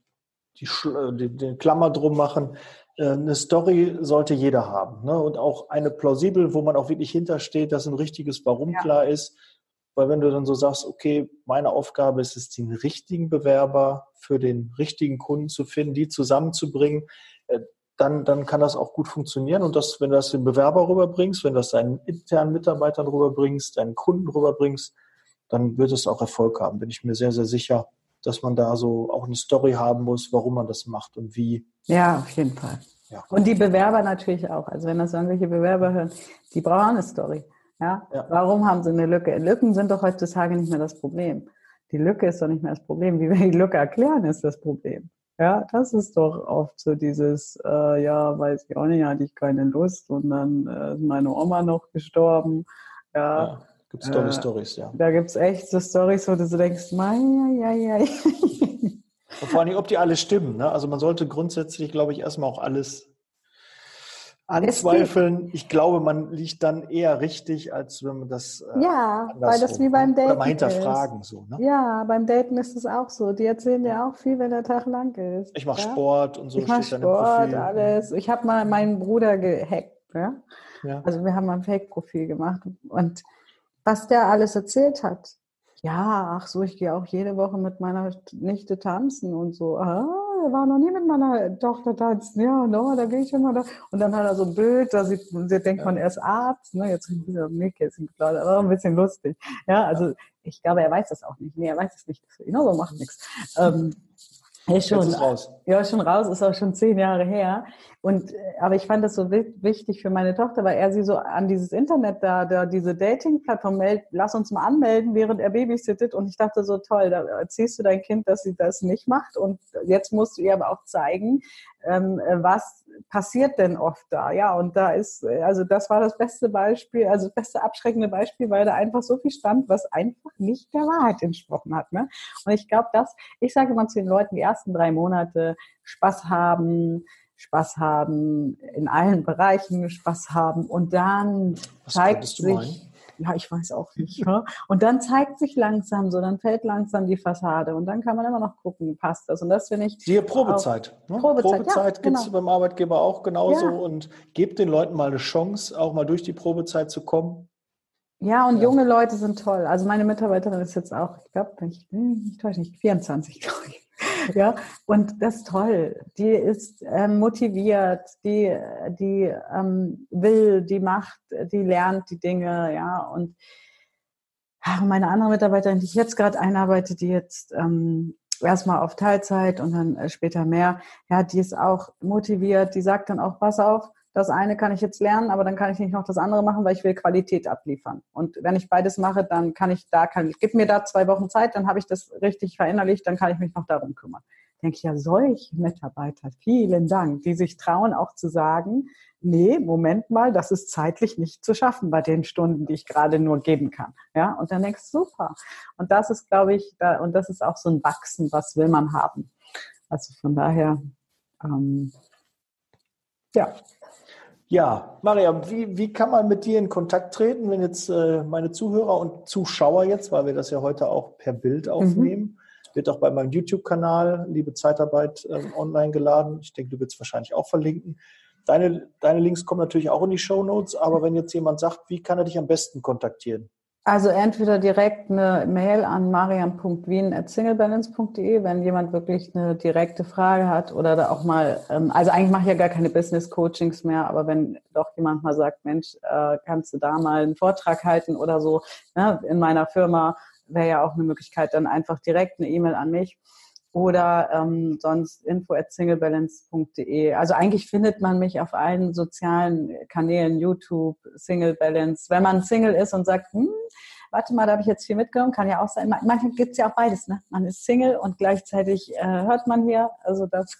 Speaker 1: die, den Klammer drum machen. Äh, eine Story sollte jeder haben. Ne? Und auch eine plausibel, wo man auch wirklich hintersteht, dass ein richtiges Warum ja. klar ist. weil wenn du dann so sagst, okay, meine Aufgabe ist es, den richtigen Bewerber für den richtigen Kunden zu finden, die zusammenzubringen, äh, dann, dann kann das auch gut funktionieren. Und das, wenn du das den Bewerber rüberbringst, wenn du das deinen internen Mitarbeitern rüberbringst, deinen Kunden rüberbringst, dann wird es auch Erfolg haben. Bin ich mir sehr, sehr sicher, dass man da so auch eine Story haben muss, warum man das macht und wie.
Speaker 2: Ja, auf jeden Fall. Ja. Und die Bewerber natürlich auch. Also wenn das irgendwelche Bewerber hören, die brauchen eine Story. Ja? ja? Warum haben sie eine Lücke? Lücken sind doch heutzutage nicht mehr das Problem. Die Lücke ist doch nicht mehr das Problem. Wie wir die Lücke erklären, ist das Problem. Ja, das ist doch oft so dieses, äh, ja, weiß ich auch nicht, hatte ich keine Lust und dann äh, ist meine Oma noch gestorben. Ja, ja
Speaker 1: gibt es tolle äh, Stories, ja.
Speaker 2: Da gibt es echt so Stories, wo du so denkst, mein, ja, ja, ja.
Speaker 1: Vor allem, ob die alle stimmen. Ne? Also man sollte grundsätzlich, glaube ich, erstmal auch alles anzweifeln. Ich glaube, man liegt dann eher richtig, als wenn man das.
Speaker 2: Äh, ja, weil das wie beim Daten. Oder
Speaker 1: mal hinterfragen ist. so. Ne?
Speaker 2: Ja, beim Daten ist es auch so. Die erzählen dir auch viel, wenn der Tag lang ist.
Speaker 1: Ich mache ja? Sport und so.
Speaker 2: Ich mache Sport, alles. Ich habe mal meinen Bruder gehackt. Ja? ja. Also wir haben ein Fake-Profil gemacht und was der alles erzählt hat. Ja, ach so, ich gehe auch jede Woche mit meiner Nichte tanzen und so. Ah, er war noch nie mit meiner Tochter tanzen. Ja, no, da gehe ich immer da. Und dann hat er so ein Bild, da sieht, da denkt man, er ist Arzt. Ne? Jetzt ist er Nähkästchen geklaut, aber ein bisschen lustig. Ja, also ich glaube, er weiß das auch nicht. Nee, er weiß es nicht. Genau so macht nichts. Ähm, ja, schon. Ist raus. Ja, schon raus, ist auch schon zehn Jahre her. Und, äh, aber ich fand das so wichtig für meine Tochter, weil er sie so an dieses Internet da, da diese Dating-Plattform meldet, lass uns mal anmelden, während er babysittet. Und ich dachte so, toll, da erzählst du dein Kind, dass sie das nicht macht. Und jetzt musst du ihr aber auch zeigen, ähm, was passiert denn oft da? Ja, und da ist, also das war das beste Beispiel, also das beste abschreckende Beispiel, weil da einfach so viel stand, was einfach nicht der Wahrheit entsprochen hat. Ne? Und ich glaube, dass, ich sage mal zu den Leuten, die ersten drei Monate Spaß haben, Spaß haben, in allen Bereichen Spaß haben und dann was zeigt sich, meinen? ja, ich weiß auch nicht. Ja? Und dann zeigt sich langsam so, dann fällt langsam die Fassade und dann kann man immer noch gucken, passt das. Und das finde ich.
Speaker 1: Siehe Probezeit. Ne? Probezeit, Probezeit ja, gibt es genau. beim Arbeitgeber auch genauso ja. und gebt den Leuten mal eine Chance, auch mal durch die Probezeit zu kommen.
Speaker 2: Ja, und ja. junge Leute sind toll. Also meine Mitarbeiterin ist jetzt auch, ich glaube, ich, ich täusche nicht, 24, glaube ich. Ja, und das ist toll. Die ist ähm, motiviert, die, die ähm, will, die macht, die lernt die Dinge, ja. Und meine andere Mitarbeiterin, die ich jetzt gerade einarbeite, die jetzt ähm, erstmal auf Teilzeit und dann äh, später mehr, ja, die ist auch motiviert, die sagt dann auch, pass auf, das eine kann ich jetzt lernen, aber dann kann ich nicht noch das andere machen, weil ich will Qualität abliefern. Und wenn ich beides mache, dann kann ich da, kann, gib mir da zwei Wochen Zeit, dann habe ich das richtig verinnerlicht, dann kann ich mich noch darum kümmern. Denke ich ja, solche Mitarbeiter, vielen Dank, die sich trauen auch zu sagen, nee, Moment mal, das ist zeitlich nicht zu schaffen bei den Stunden, die ich gerade nur geben kann. Ja, und dann denkst du, super. Und das ist, glaube ich, da, und das ist auch so ein Wachsen, was will man haben. Also von daher, ähm, ja,
Speaker 1: ja, Maria, wie, wie kann man mit dir in Kontakt treten, wenn jetzt äh, meine Zuhörer und Zuschauer jetzt, weil wir das ja heute auch per Bild mhm. aufnehmen, mhm. wird auch bei meinem YouTube-Kanal Liebe Zeitarbeit äh, online geladen. Ich denke, du wirst wahrscheinlich auch verlinken. Deine, deine Links kommen natürlich auch in die Show Notes, aber wenn jetzt jemand sagt, wie kann er dich am besten kontaktieren?
Speaker 2: Also entweder direkt eine Mail an mariam.wien.singlebalance.de, wenn jemand wirklich eine direkte Frage hat oder da auch mal, ähm, also eigentlich mache ich ja gar keine Business Coachings mehr, aber wenn doch jemand mal sagt, Mensch, äh, kannst du da mal einen Vortrag halten oder so, ne, in meiner Firma wäre ja auch eine Möglichkeit, dann einfach direkt eine E-Mail an mich oder ähm, sonst info at singlebalance.de. Also eigentlich findet man mich auf allen sozialen Kanälen, YouTube, Single Balance. Wenn man Single ist und sagt, hm, warte mal, da habe ich jetzt viel mitgenommen, kann ja auch sein. Manchmal gibt es ja auch beides. Ne? Man ist Single und gleichzeitig äh, hört man hier. Also das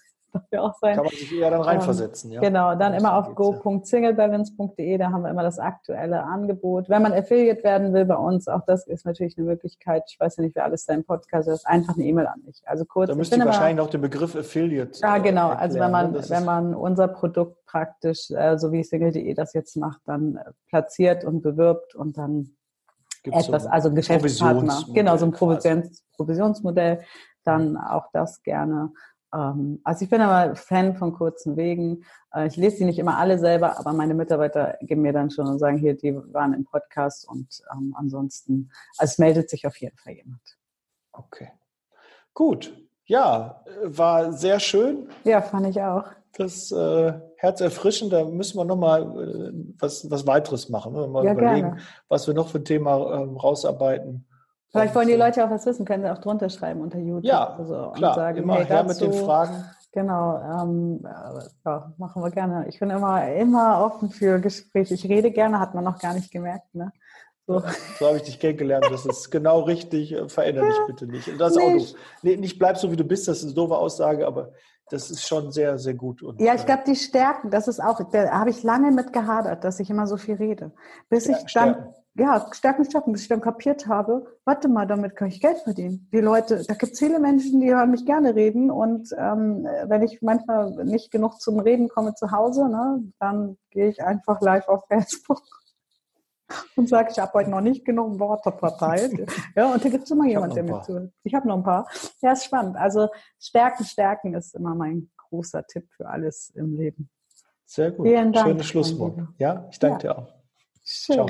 Speaker 2: ja auch sein.
Speaker 1: Kann man sich eher dann reinversetzen,
Speaker 2: ähm, ja. Genau, dann immer auf go.singlebalance.de, da haben wir immer das aktuelle Angebot. Wenn man Affiliate werden will bei uns, auch das ist natürlich eine Möglichkeit. Ich weiß ja nicht, wer alles dein Podcast ist, einfach eine E-Mail an mich. Also kurz.
Speaker 1: Da müsst ihr wahrscheinlich noch den Begriff Affiliate.
Speaker 2: Ja, genau. Erklären. Also wenn man, ne? wenn man unser Produkt praktisch, äh, so wie single.de das jetzt macht, dann äh, platziert und bewirbt und dann Gibt's etwas, so also Geschäftspartner, genau, so ein Provisionsmodell, dann auch das gerne. Ähm, also ich bin aber Fan von kurzen Wegen. Äh, ich lese die nicht immer alle selber, aber meine Mitarbeiter geben mir dann schon und sagen, hier, die waren im Podcast und ähm, ansonsten, also es meldet sich auf jeden Fall jemand.
Speaker 1: Okay. Gut. Ja, war sehr schön.
Speaker 2: Ja, fand ich auch.
Speaker 1: Das äh, herzerfrischend, da müssen wir nochmal äh, was, was weiteres machen. Ne? Mal
Speaker 2: Ja,
Speaker 1: überlegen,
Speaker 2: gerne.
Speaker 1: was wir noch für ein Thema ähm, rausarbeiten.
Speaker 2: Vielleicht wollen die Leute auch was wissen, können sie auch drunter schreiben unter YouTube.
Speaker 1: Ja,
Speaker 2: oder so
Speaker 1: klar,
Speaker 2: sagen,
Speaker 1: immer
Speaker 2: hey,
Speaker 1: her
Speaker 2: dazu,
Speaker 1: mit den Fragen.
Speaker 2: Genau, ähm, äh, ja, machen wir gerne. Ich bin immer, immer offen für Gespräche. Ich rede gerne, hat man noch gar nicht gemerkt. Ne? So.
Speaker 1: So habe ich dich kennengelernt. Das ist genau richtig. Äh, Veränder dich bitte nicht. Und das ist auch
Speaker 2: Nicht.
Speaker 1: du. Nee, nicht bleib so, wie du bist. Das ist eine doofe Aussage, aber das ist schon sehr, sehr gut. Und,
Speaker 2: Ja, ich
Speaker 1: äh,
Speaker 2: glaube, die Stärken, das ist auch, da habe ich lange mit gehadert, dass ich immer so viel rede. Bis ich dann. Ja, Stärken, Stärken, bis ich dann kapiert habe, warte mal, damit kann ich Geld verdienen. Die Leute, da gibt es viele Menschen, die hören mich gerne reden und ähm, wenn ich manchmal nicht genug zum Reden komme zu Hause, ne, dann gehe ich einfach live auf Facebook und sage, ich habe heute noch nicht genug Worte verteilt. ja, und da gibt es immer
Speaker 1: hab
Speaker 2: jemand,
Speaker 1: noch
Speaker 2: der mir
Speaker 1: paar.
Speaker 2: zuhört. Ich habe noch ein paar. Ja, ist spannend. Also Stärken, Stärken ist immer mein großer Tipp für alles im Leben.
Speaker 1: Sehr gut.
Speaker 2: Vielen Dank,
Speaker 1: Schönes Schlusswort. Ja, ich danke
Speaker 2: Ja.
Speaker 1: dir auch.
Speaker 2: Schön.
Speaker 1: Ciao.